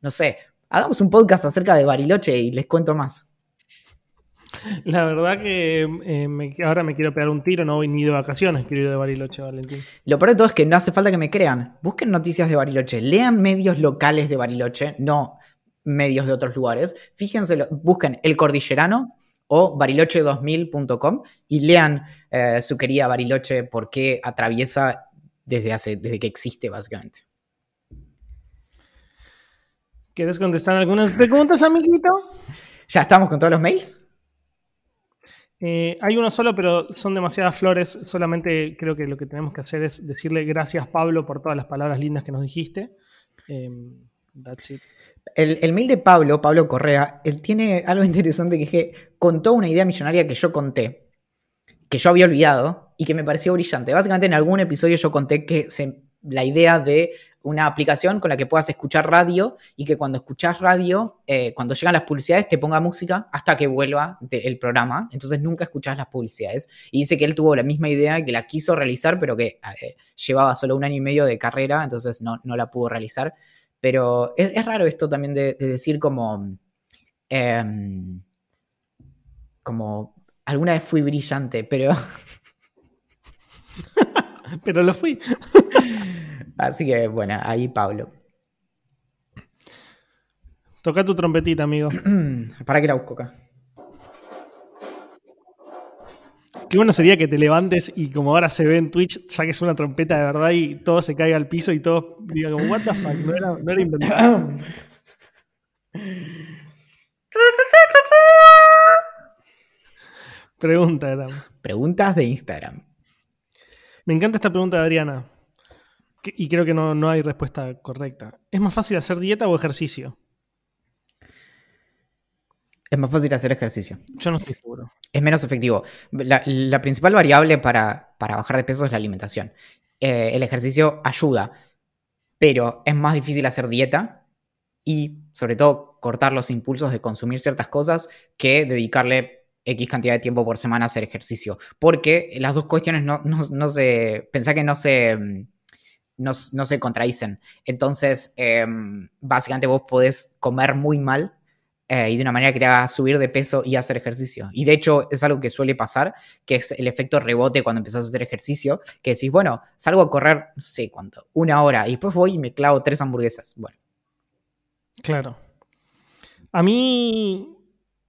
No sé, hagamos un podcast acerca de Bariloche y les cuento más. La verdad que eh, ahora me quiero pegar un tiro, no voy ni de vacaciones, quiero ir de Bariloche, Valentín. Lo peor de todo es que no hace falta que me crean. Busquen noticias de Bariloche, lean medios locales de Bariloche, no medios de otros lugares. Fíjense, busquen El Cordillerano o bariloche2000.com y lean eh, su querida Bariloche por qué atraviesa desde, hace, desde que existe, básicamente. ¿Quieres contestar algunas preguntas, amiguito? ¿Ya estamos con todos los mails? Eh, hay uno solo, pero son demasiadas flores. Solamente creo que lo que tenemos que hacer es decirle gracias, Pablo, por todas las palabras lindas que nos dijiste. Em, that's it. El, mail de Pablo, Pablo Correa, él tiene algo interesante que es que contó una idea millonaria que yo conté, que yo había olvidado y que me pareció brillante. Básicamente en algún episodio yo conté que la idea de una aplicación con la que puedas escuchar radio y que cuando escuchas radio, eh, cuando llegan las publicidades, te ponga música hasta que vuelva el programa. Entonces nunca escuchas las publicidades. Y dice que él tuvo la misma idea y que la quiso realizar, pero que eh, llevaba solo un año y medio de carrera, entonces no, no la pudo realizar. Pero es, raro esto también de, decir como... Em, como alguna vez fui brillante, pero... pero lo fui. Así que bueno, ahí Pablo. Toca tu trompetita, amigo. Para que la busco acá. Qué bueno sería que te levantes y como ahora se ve en Twitch, saques una trompeta de verdad y todo se caiga al piso y todo diga como, what the fuck, no era, no era inventado. Pregunta, Adam. Preguntas de Instagram. Me encanta esta pregunta de Adriana. Y creo que no, no hay respuesta correcta. ¿Es más fácil hacer dieta o ejercicio? Es más fácil hacer ejercicio. Yo no estoy seguro. Es menos efectivo. La, principal variable para, bajar de peso es la alimentación. Eh, el ejercicio ayuda, pero es más difícil hacer dieta y, sobre todo, cortar los impulsos de consumir ciertas cosas que dedicarle X cantidad de tiempo por semana a hacer ejercicio. Porque las dos cuestiones no, se. Pensá que no se. No, se contradicen. Entonces, em, básicamente vos podés comer muy mal eh, y de una manera que te haga subir de peso y hacer ejercicio. Y de hecho es algo que suele pasar, que es el efecto rebote cuando empezás a hacer ejercicio, que decís, bueno, salgo a correr, sé cuánto, una hora, y después voy y me clavo tres hamburguesas. Bueno. Claro. A mí,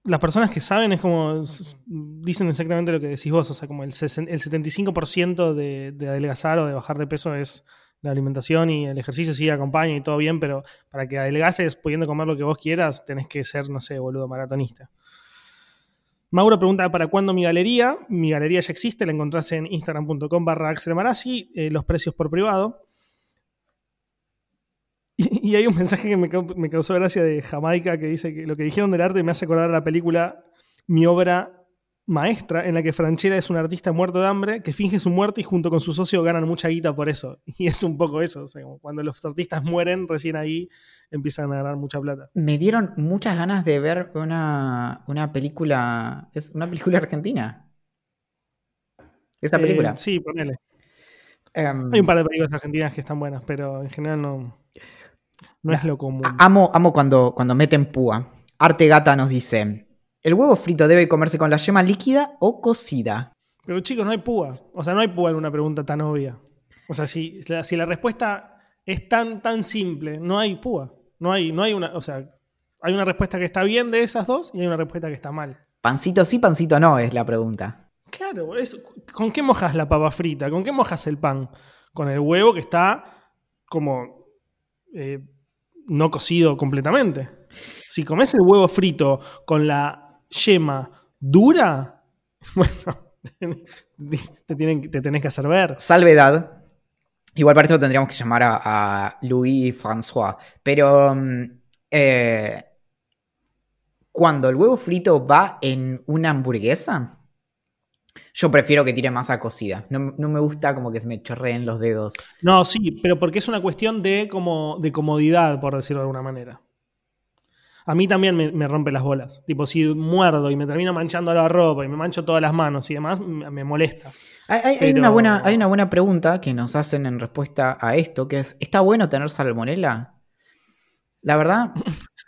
las personas que saben es como, dicen exactamente lo que decís vos, o sea, como el, el 75% de, de adelgazar o de bajar de peso es la alimentación y el ejercicio sí acompaña y todo bien, pero para que adelgaces pudiendo comer lo que vos quieras, tenés que ser, no sé, boludo, maratonista. Mauro pregunta para cuándo mi galería. Mi galería ya existe, la encontrás en instagram.com barra Axel eh, los precios por privado. Y, hay un mensaje que me, me, causó gracia de Jamaica que dice que lo que dijeron del arte me hace acordar a la película Mi obra maestra en la que Franchella es un artista muerto de hambre que finge su muerte y junto con su socio ganan mucha guita por eso. Y es un poco eso. cuando los artistas mueren, recién ahí empiezan a ganar mucha plata. Me dieron muchas ganas de ver una, una película. Es una película argentina. Esa película. Eh, sí, ponele. Em, Hay un par de películas argentinas que están buenas, pero en general no, no es lo común. Amo, amo cuando, cuando meten púa. Arte Gata nos dice: ¿El huevo frito debe comerse con la yema líquida o cocida? Pero chicos, no hay púa. O sea, no hay púa en una pregunta tan obvia. O sea, si, si la respuesta es tan, tan simple, no hay púa. No hay, no hay una. O sea, hay una respuesta que está bien de esas dos y hay una respuesta que está mal. Pancito sí, pancito no, es la pregunta. Claro, ¿con qué mojas la papa frita? ¿Con qué mojas el pan? Con el huevo que está como eh, no cocido completamente. Si comes el huevo frito con la yema dura, bueno, te, tienen, te tenés que hacer ver. Salvedad. Igual para esto tendríamos que llamar a, Louis François. Pero mm, eh, cuando el huevo frito va en una hamburguesa, yo prefiero que tire masa cocida. No, me gusta como que se me chorreen los dedos. No, sí, pero porque es una cuestión de, como, de comodidad, por decirlo de alguna manera a mí también me, rompe las bolas. Tipo, si muerdo y me termino manchando la ropa y me mancho todas las manos y demás, me, molesta. Hay, una buena, hay una buena pregunta que nos hacen en respuesta a esto, que es, ¿está bueno tener salmonela? La verdad,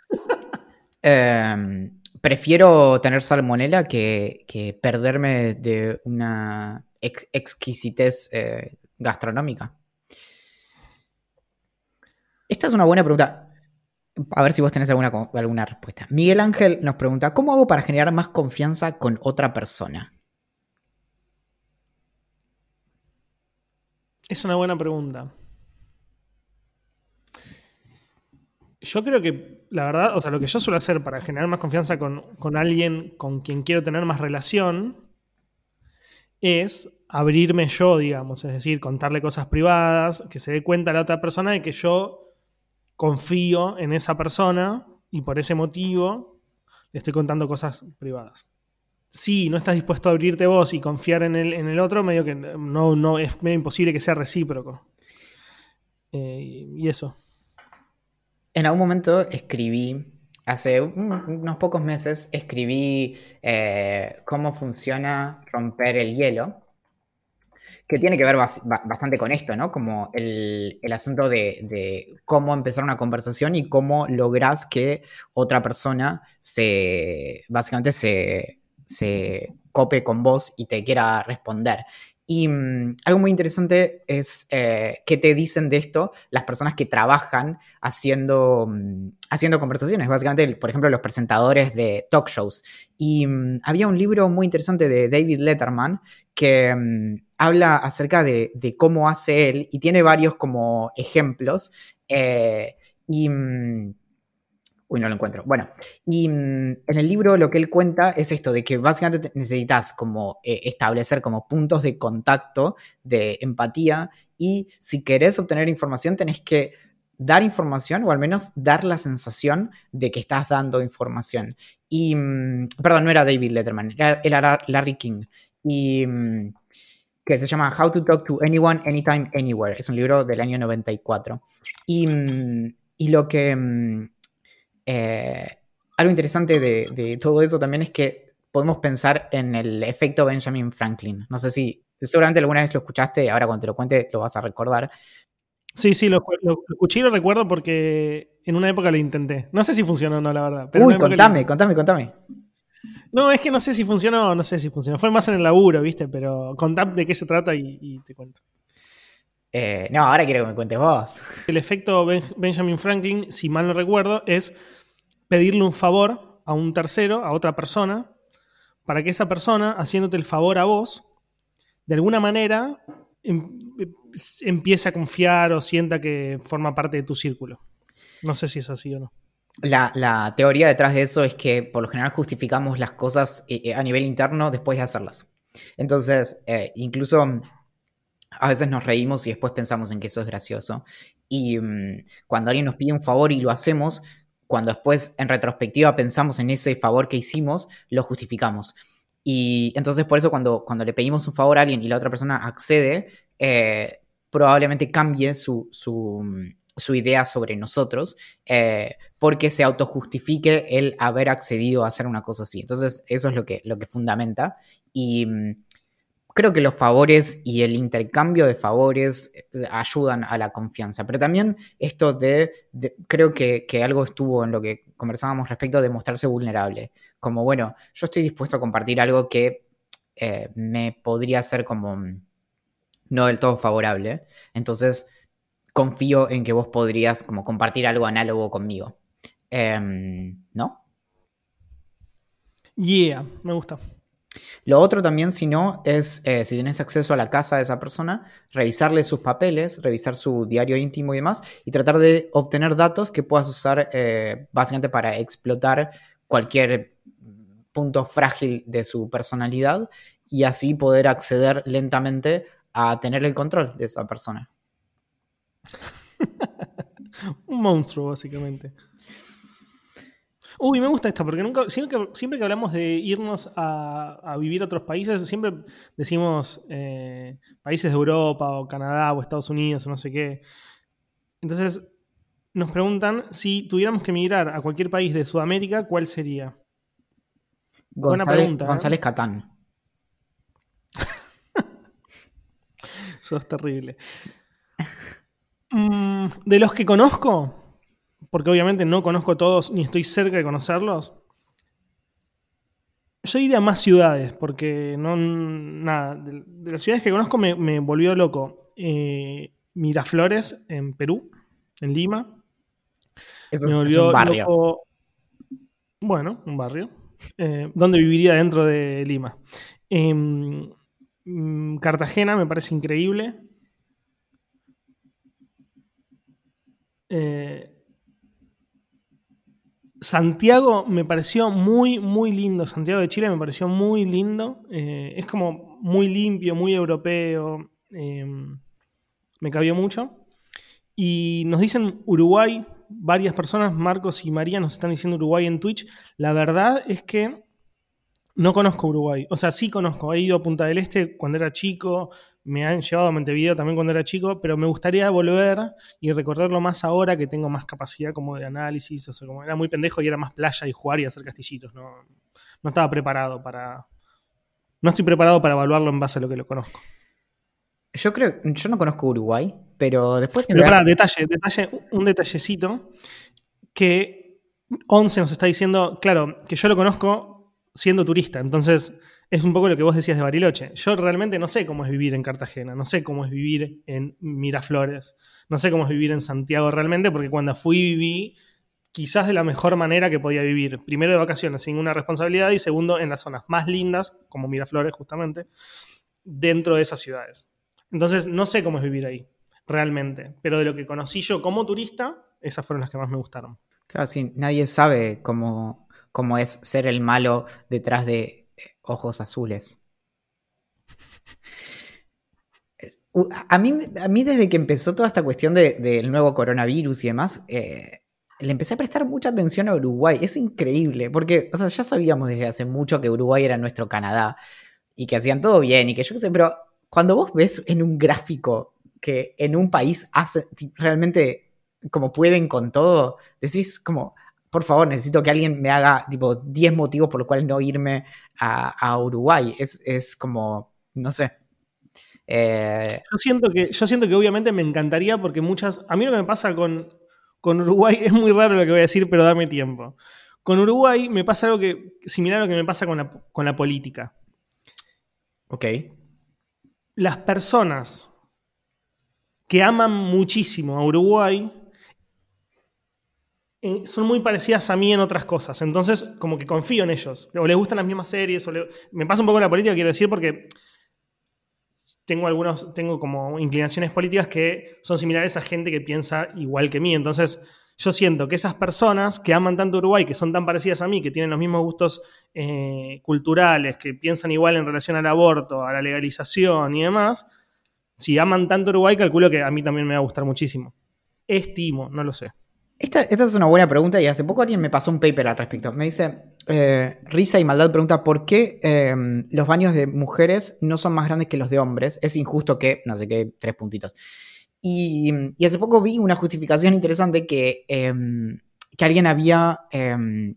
em, prefiero tener salmonela que, perderme de una exquisitez eh, gastronómica. Esta es una buena pregunta. A ver si vos tenés alguna, alguna respuesta. Miguel Ángel nos pregunta, ¿cómo hago para generar más confianza con otra persona? Es una buena pregunta. Yo creo que, la verdad, o sea, lo que yo suelo hacer para generar más confianza con, con alguien con quien quiero tener más relación es abrirme yo, digamos, es decir, contarle cosas privadas, que se dé cuenta la otra persona de que yo confío en esa persona y por ese motivo le estoy contando cosas privadas. Si no estás dispuesto a abrirte vos y confiar en el, en el otro, medio que no, no es medio imposible que sea recíproco. Eh, y eso. En algún momento escribí, hace unos pocos meses, escribí eh, cómo funciona romper el hielo que tiene que ver bastante con esto, ¿no? Como el, asunto de, cómo empezar una conversación y cómo logras que otra persona se, básicamente se, se cope con vos y te quiera responder. Y mm, algo muy interesante es eh, qué te dicen de esto las personas que trabajan haciendo, mm, haciendo conversaciones, básicamente, por ejemplo, los presentadores de talk shows. Y mm, había un libro muy interesante de David Letterman que habla acerca de, cómo hace él y tiene varios como ejemplos. Eh, y Uy, no lo encuentro. Bueno, y mm, en el libro lo que él cuenta es esto, de que básicamente necesitas como eh, establecer como puntos de contacto, de empatía, y si querés obtener información tenés que dar información o al menos dar la sensación de que estás dando información. Y, mm, perdón, no era David Letterman, era, Larry King. Y mm, que se llama How to Talk to Anyone, Anytime, Anywhere. Es un libro del año 94. Y, y lo que eh, algo interesante de, todo eso también es que podemos pensar en el efecto Benjamin Franklin. No sé si, seguramente alguna vez lo escuchaste, ahora cuando te lo cuente lo vas a recordar. Sí, sí, lo, escuché y lo recuerdo porque en una época lo intenté. No sé si funcionó o no, la verdad. Pero Uy, contame, contame, contame. No, es que no sé si funcionó, no sé si funcionó. Fue más en el laburo, ¿viste? Pero contame de qué se trata y, te cuento. Eh, no, ahora quiero que me cuentes vos. El efecto Benjamin Franklin, si mal no recuerdo, es pedirle un favor a un tercero, a otra persona, para que esa persona, haciéndote el favor a vos, de alguna manera em, empiece a confiar o sienta que forma parte de tu círculo. No sé si es así o no. La, teoría detrás de eso es que por lo general justificamos las cosas eh, eh, a nivel interno después de hacerlas. Entonces, eh, incluso a veces nos reímos y después pensamos en que eso es gracioso. Y mm, cuando alguien nos pide un favor y lo hacemos, cuando después en retrospectiva pensamos en ese favor que hicimos, lo justificamos. Y entonces por eso cuando, cuando le pedimos un favor a alguien y la otra persona accede, probablemente cambie su, su, su idea sobre nosotros eh, porque se autojustifique el haber accedido a hacer una cosa así. Entonces, eso es lo que, lo que fundamenta. Y mm, creo que los favores y el intercambio de favores eh, ayudan a la confianza. Pero también esto de, creo que, algo estuvo en lo que conversábamos respecto de mostrarse vulnerable. Como, bueno, yo estoy dispuesto a compartir algo que eh, me podría ser como mm, no del todo favorable. Entonces, confío en que vos podrías como compartir algo análogo conmigo. Em, ¿No? Yeah, me gusta. Lo otro también, si no, es eh, si tienes acceso a la casa de esa persona, revisarle sus papeles, revisar su diario íntimo y demás, y tratar de obtener datos que puedas usar eh, básicamente para explotar cualquier punto frágil de su personalidad y así poder acceder lentamente a tener el control de esa persona. un monstruo, básicamente. Uy, me gusta esta, porque nunca, siempre, que, siempre que hablamos de irnos a, vivir a otros países, siempre decimos eh, países de Europa o Canadá o Estados Unidos o no sé qué. Entonces, nos preguntan si tuviéramos que emigrar a cualquier país de Sudamérica, ¿cuál sería? Buena pregunta. ¿eh? González Catán. Eso es terrible. Mm, de los que conozco, porque obviamente no conozco todos ni estoy cerca de conocerlos, yo iría a más ciudades, porque no. Nada, de, las ciudades que conozco me, volvió loco. Eh, Miraflores en Perú, en Lima. me volvió un barrio. Loco, bueno, un barrio. Eh, donde viviría dentro de Lima. Em, mm, Cartagena me parece increíble. Eh, Santiago me pareció muy, muy lindo. Santiago de Chile me pareció muy lindo. Eh, es como muy limpio, muy europeo. Em, me cabió mucho. Y nos dicen Uruguay, varias personas, Marcos y María, nos están diciendo Uruguay en Twitch. La verdad es que no conozco Uruguay. O sea, sí conozco. He ido a Punta del Este cuando era chico me han llevado a Montevideo también cuando era chico, pero me gustaría volver y recorrerlo más ahora que tengo más capacidad como de análisis, o sea, como era muy pendejo y era más playa y jugar y hacer castillitos, no, no estaba preparado para... No estoy preparado para evaluarlo en base a lo que lo conozco. Yo creo, yo no conozco Uruguay, pero después... Pero para, detalle, detalle, un detallecito que Once nos está diciendo, claro, que yo lo conozco siendo turista, entonces es un poco lo que vos decías de Bariloche. Yo realmente no sé cómo es vivir en Cartagena, no sé cómo es vivir en Miraflores, no sé cómo es vivir en Santiago realmente, porque cuando fui viví quizás de la mejor manera que podía vivir. Primero de vacaciones, sin ninguna responsabilidad, y segundo en las zonas más lindas, como Miraflores justamente, dentro de esas ciudades. Entonces no sé cómo es vivir ahí, realmente. Pero de lo que conocí yo como turista, esas fueron las que más me gustaron. Sí, nadie sabe cómo, cómo es ser el malo detrás de ojos azules. A mí, a mí desde que empezó toda esta cuestión del nuevo coronavirus y demás, eh, le empecé a prestar mucha atención a Uruguay. Es increíble, porque o sea, ya sabíamos desde hace mucho que Uruguay era nuestro Canadá y que hacían todo bien y que yo qué sé, pero cuando vos ves en un gráfico que en un país hace, realmente como pueden con todo, decís como, por favor, necesito que alguien me haga tipo 10 motivos por los cuales no irme a, Uruguay. Es, como, no sé. Eh, yo, siento que, yo siento que obviamente me encantaría porque muchas... A mí lo que me pasa con, con Uruguay es muy raro lo que voy a decir, pero dame tiempo. Con Uruguay me pasa algo que, similar a lo que me pasa con la, con la política. Ok. Las personas que aman muchísimo a Uruguay son muy parecidas a mí en otras cosas. Entonces, como que confío en ellos. O les gustan las mismas series. O Me pasa un poco la política, quiero decir, porque tengo algunos, tengo como inclinaciones políticas que son similares a gente que piensa igual que mí. Entonces, yo siento que esas personas que aman tanto Uruguay, que son tan parecidas a mí, que tienen los mismos gustos eh, culturales, que piensan igual en relación al aborto, a la legalización y demás, si aman tanto Uruguay, calculo que a mí también me va a gustar muchísimo. Estimo, no lo sé. Esta, es una buena pregunta y hace poco alguien me pasó un paper al respecto. Me dice, eh, Risa y Maldad pregunta, ¿por qué em, los baños de mujeres no son más grandes que los de hombres? Es injusto que, no sé qué, tres puntitos. Y, hace poco vi una justificación interesante que, em, que alguien había, em,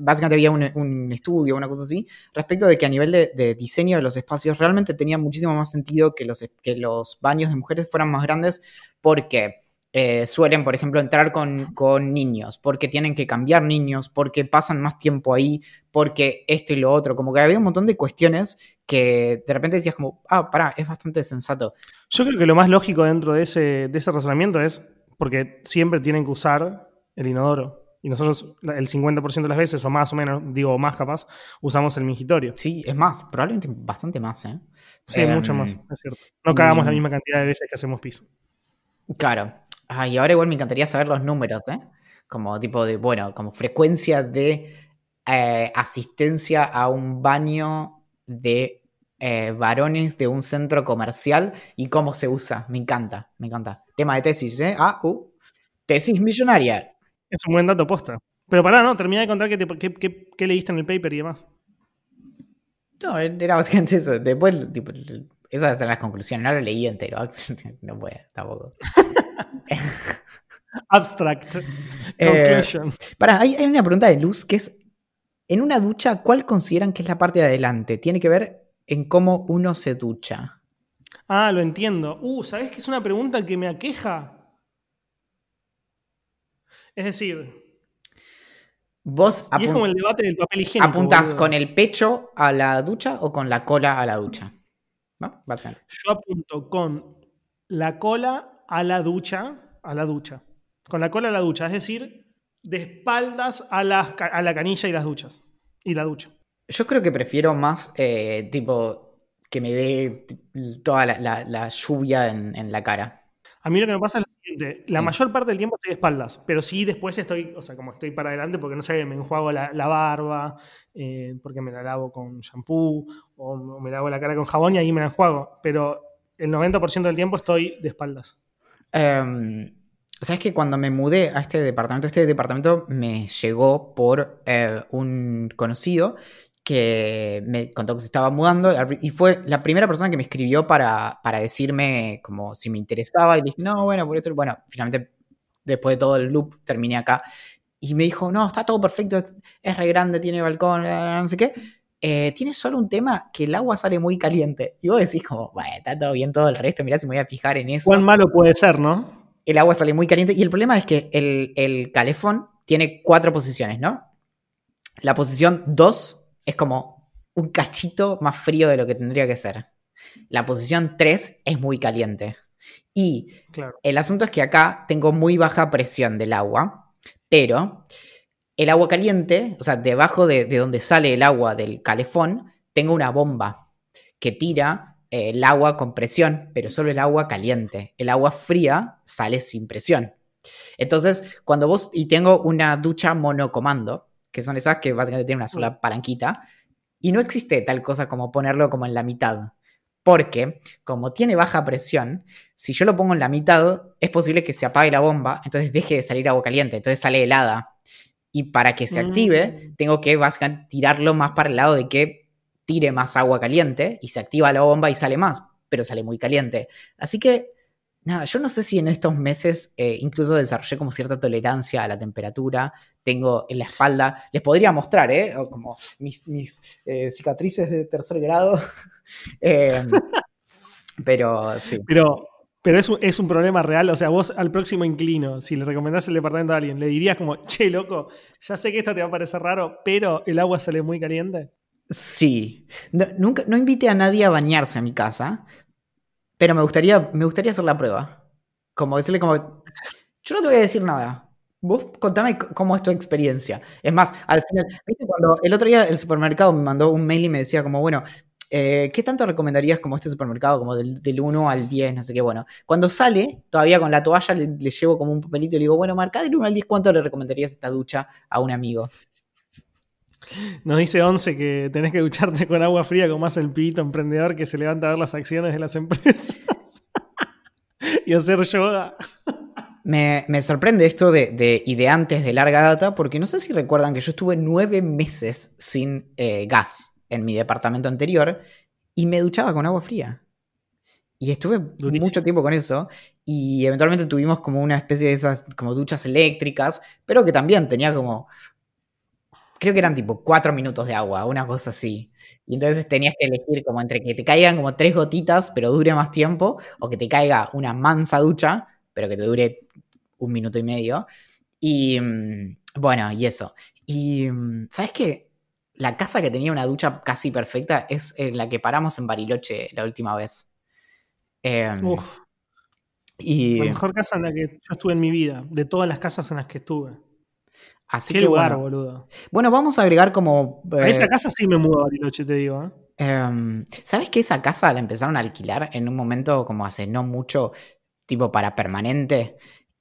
básicamente había un, estudio, una cosa así, respecto de que a nivel de, de, diseño de los espacios realmente tenía muchísimo más sentido que los, que los baños de mujeres fueran más grandes porque eh, suelen, por ejemplo, entrar con, niños, porque tienen que cambiar niños, porque pasan más tiempo ahí, porque esto y lo otro. Como que había un montón de cuestiones que de repente decías como, ah, pará, es bastante sensato. Yo creo que lo más lógico dentro de ese, de ese razonamiento es porque siempre tienen que usar el inodoro. Y nosotros el 50% de las veces, o más o menos, digo más capaz, usamos el mingitorio. Sí, es más, probablemente bastante más, ¿eh? Sí, mucho más, em, es cierto. No cagamos la misma cantidad de veces que hacemos piso. Claro, Ay, ahora igual me encantaría saber los números, ¿eh? Como tipo de, bueno, como frecuencia de eh, asistencia a un baño de eh, varones de un centro comercial y cómo se usa. Me encanta, me encanta. Tema de tesis, ¿eh? Ah, uh, tesis millonaria. Es un buen dato posta. Pero pará, no, termina de contar qué, leíste en el paper y demás. No, era básicamente eso. Después, tipo, esas son las conclusiones. No lo leí entero. No puede, tampoco. Abstract. Eh, para, hay, una pregunta de Luz que es: en una ducha, ¿cuál consideran que es la parte de adelante? Tiene que ver en cómo uno se ducha. Ah, lo entiendo. Uh, ¿sabes qué es una pregunta que me aqueja? Es decir, Vos y es como el debate del papel higiénico. ¿Apuntás con el pecho a la ducha o con la cola a la ducha? ¿No? Básicamente. Yo apunto con la cola a la ducha, a la ducha. Con la cola a la ducha, es decir, de espaldas a la, a la canilla y las duchas. Y la ducha. Yo creo que prefiero más, eh, tipo, que me dé toda la, lluvia en, la cara. A mí lo que me pasa es lo siguiente, la mayor parte del tiempo estoy de espaldas, pero sí después estoy, o sea, como estoy para adelante porque no sé, me enjuago la, barba, eh, porque me la lavo con shampoo, o me lavo la cara con jabón y ahí me la enjuago, pero el 90% del tiempo estoy de espaldas. Um, Sabes que cuando me mudé a este departamento, este departamento me llegó por eh, un conocido que me contó que se estaba mudando y fue la primera persona que me escribió para, para decirme como si me interesaba y dije, no, bueno, por esto, bueno, finalmente después de todo el loop terminé acá y me dijo, no, está todo perfecto, es re grande, tiene balcón, no sé qué. Eh, tiene solo un tema que el agua sale muy caliente. Y vos decís como, bueno, está todo bien todo el resto, mirá si me voy a fijar en eso. ¿Cuán malo puede ser, no? El agua sale muy caliente y el problema es que el, calefón tiene cuatro posiciones, ¿no? La posición 2 es como un cachito más frío de lo que tendría que ser. La posición 3 es muy caliente. Y el asunto es que acá tengo muy baja presión del agua, pero el agua caliente, o sea, debajo de, donde sale el agua del calefón, tengo una bomba que tira eh, el agua con presión, pero solo el agua caliente. El agua fría sale sin presión. Entonces, cuando vos, y tengo una ducha monocomando, que son esas que básicamente tienen una sola palanquita, y no existe tal cosa como ponerlo como en la mitad. Porque, como tiene baja presión, si yo lo pongo en la mitad, es posible que se apague la bomba, entonces deje de salir agua caliente, entonces sale helada. Y para que se active, mm. tengo que básicamente tirarlo más para el lado de que tire más agua caliente y se activa la bomba y sale más, pero sale muy caliente. Así que, nada, yo no sé si en estos meses eh, incluso desarrollé como cierta tolerancia a la temperatura. Tengo en la espalda, les podría mostrar, ¿eh? Como mis, mis eh, cicatrices de tercer grado. Em, Pero sí. Pero, pero es, un, es un problema real. O sea, vos al próximo inclino, si le recomendás el departamento a alguien, le dirías como, che, loco, ya sé que esto te va a parecer raro, pero el agua sale muy caliente. Sí. No, nunca, no invité a nadie a bañarse a mi casa, pero me gustaría, me gustaría hacer la prueba. Como decirle como, yo no te voy a decir nada. Vos contame cómo es tu experiencia. Es más, al final, ¿viste cuando el otro día el supermercado me mandó un mail y me decía como, bueno, eh, ¿qué tanto recomendarías como este supermercado, como del, del, 1 al 10, no sé qué? Bueno, cuando sale, todavía con la toalla le, le llevo como un papelito y le digo, bueno, marca del 1 al 10, ¿cuánto le recomendarías esta ducha a un amigo? Nos dice 11 que tenés que ducharte con agua fría como hace el pibito emprendedor que se levanta a ver las acciones de las empresas y hacer yoga. Me, me, sorprende esto de, de, y de antes de larga data, porque no sé si recuerdan que yo estuve nueve meses sin eh, gas en mi departamento anterior y me duchaba con agua fría. Y estuve Durísimo. mucho tiempo con eso y eventualmente tuvimos como una especie de esas como duchas eléctricas, pero que también tenía como, creo que eran tipo cuatro minutos de agua, una cosa así. Y entonces tenías que elegir como entre que te caigan como tres gotitas, pero dure más tiempo, o que te caiga una mansa ducha, pero que te dure un minuto y medio. Y mm, bueno, y eso. Y mm, ¿sabes qué? La casa que tenía una ducha casi perfecta es en la que paramos en Bariloche la última vez. Eh, Uf. Y... La mejor casa en la que yo estuve en mi vida, de todas las casas en las que estuve. Así Qué que lugar, bueno. boludo. Bueno, vamos a agregar como. A eh, esa casa sí me mudo a Bariloche, te digo. ¿eh? Em, ¿Sabes que esa casa la empezaron a alquilar en un momento como hace no mucho, tipo para permanente?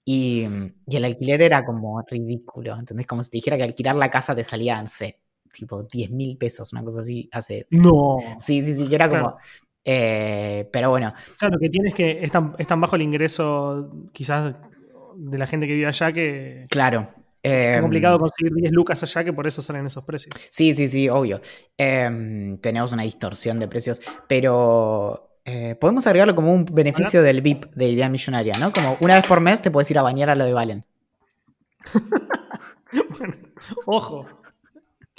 Y, y el alquiler era como ridículo, ¿entendés? Como si te dijera que alquilar la casa te salía, no sé, tipo 10 mil pesos, una cosa así, hace... No. Sí, sí, sí, que era como... Claro. eh, pero bueno, Claro, que tienes que. Es tan, es tan bajo el ingreso, quizás, de la gente que vive allá que. claro. Es em, complicado conseguir 10 lucas allá, que por eso salen esos precios. Sí, sí, sí, obvio. Em, tenemos una distorsión de precios, pero eh, podemos agregarlo como un beneficio del VIP de Idea Millonaria, ¿no? Como una vez por mes te puedes ir a bañar a lo de Valen. bueno, ojo.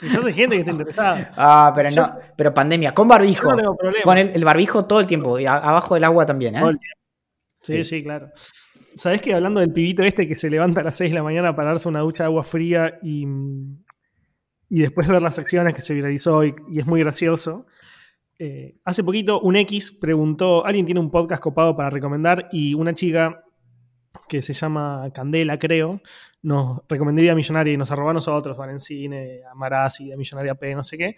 Quizás hay gente que está interesada. Ah, pero Yo- no, pero pandemia, con barbijo. Yo no tengo problema. Con el, el barbijo todo el tiempo, y a- abajo del agua también, ¿eh? Todo el tiempo. Sí, Sí. sí, claro. ¿Sabés que hablando del pibito este que se levanta a las 6 de la mañana para darse una ducha de agua fría y, y después ver las acciones que se viralizó y, y es muy gracioso? eh, hace poquito un X preguntó, alguien tiene un podcast copado para recomendar y una chica que se llama Candela, creo, nos recomendó Idea Millonaria y nos arrobó a nosotros, Valencine, a Marazzi, Idea Millonaria P, no sé qué.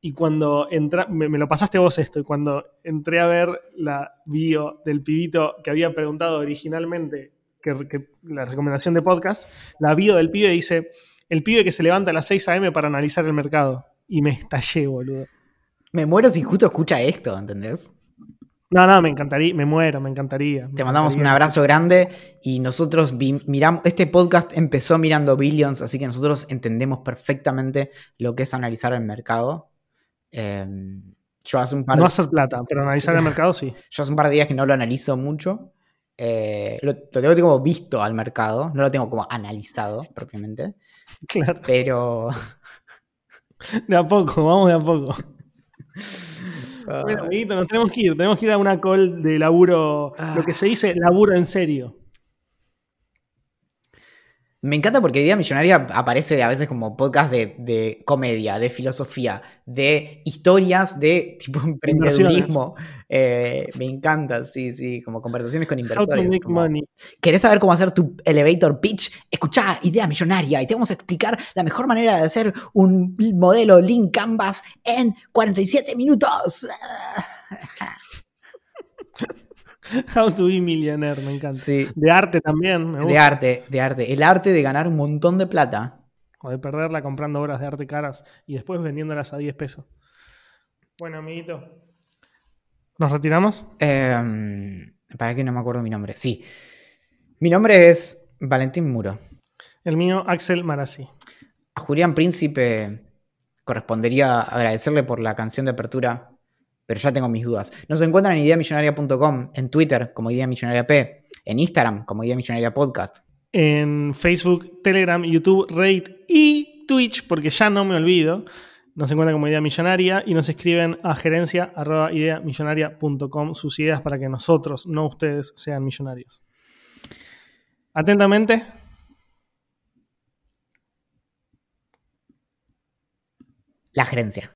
Y cuando entra, me, me lo pasaste vos esto, y cuando entré a ver la bio del pibito que había preguntado originalmente que la recomendación de podcast, la bio del pibe dice, el pibe que se levanta a las 6 a.m. para analizar el mercado. Y me estallé, boludo. Me muero si justo escucha esto, ¿entendés? No, no, me encantaría, me muero, me encantaría. me Te mandamos un abrazo grande y nosotros miramos, este podcast empezó mirando Billions, así que nosotros entendemos perfectamente lo que es analizar el mercado. Eh, yo, hace un par No de, hacer plata, pero analizar el mercado sí. yo hace un par de días que no lo analizo mucho. Eh, lo, lo tengo como visto al mercado, no lo tengo como analizado propiamente, Claro. pero... De a poco, vamos de a poco. Bueno, amiguito, nos tenemos que ir. Tenemos que ir a una call de laburo, Ah. lo que se dice laburo en serio. Me encanta porque Idea Millonaria aparece a veces como podcast de, de comedia, de filosofía, de historias de tipo emprendedurismo. Eh, me encanta, sí, sí, como conversaciones con inversores. como. ¿Querés saber cómo hacer tu elevator pitch? Escuchá Idea Millonaria y te vamos a explicar la mejor manera de hacer un modelo Lean Canvas en 47 minutos. How to be millionaire, me encanta. Sí, De arte también, me de arte, de arte. El arte de ganar un montón de plata. O de perderla comprando obras de arte caras y después vendiéndolas a 10 pesos. Bueno, amiguito. ¿Nos retiramos? Eh, para que no me acuerdo mi nombre. Sí. Mi nombre es Valentín Muro. El mío, Axel Marazzi. A Julián Príncipe correspondería agradecerle por la canción de apertura, pero ya tengo mis dudas. Nos encuentran en ideamillonaria.com, en Twitter como Idea Millonaria P, en Instagram como Idea Millonaria Podcast. En Facebook, Telegram, YouTube, Reddit y Twitch, porque ya no me olvido. Nos encuentran como Idea Millonaria y nos escriben a gerencia.ideamillonaria.com sus ideas para que nosotros, no ustedes, sean millonarios. Atentamente. La gerencia.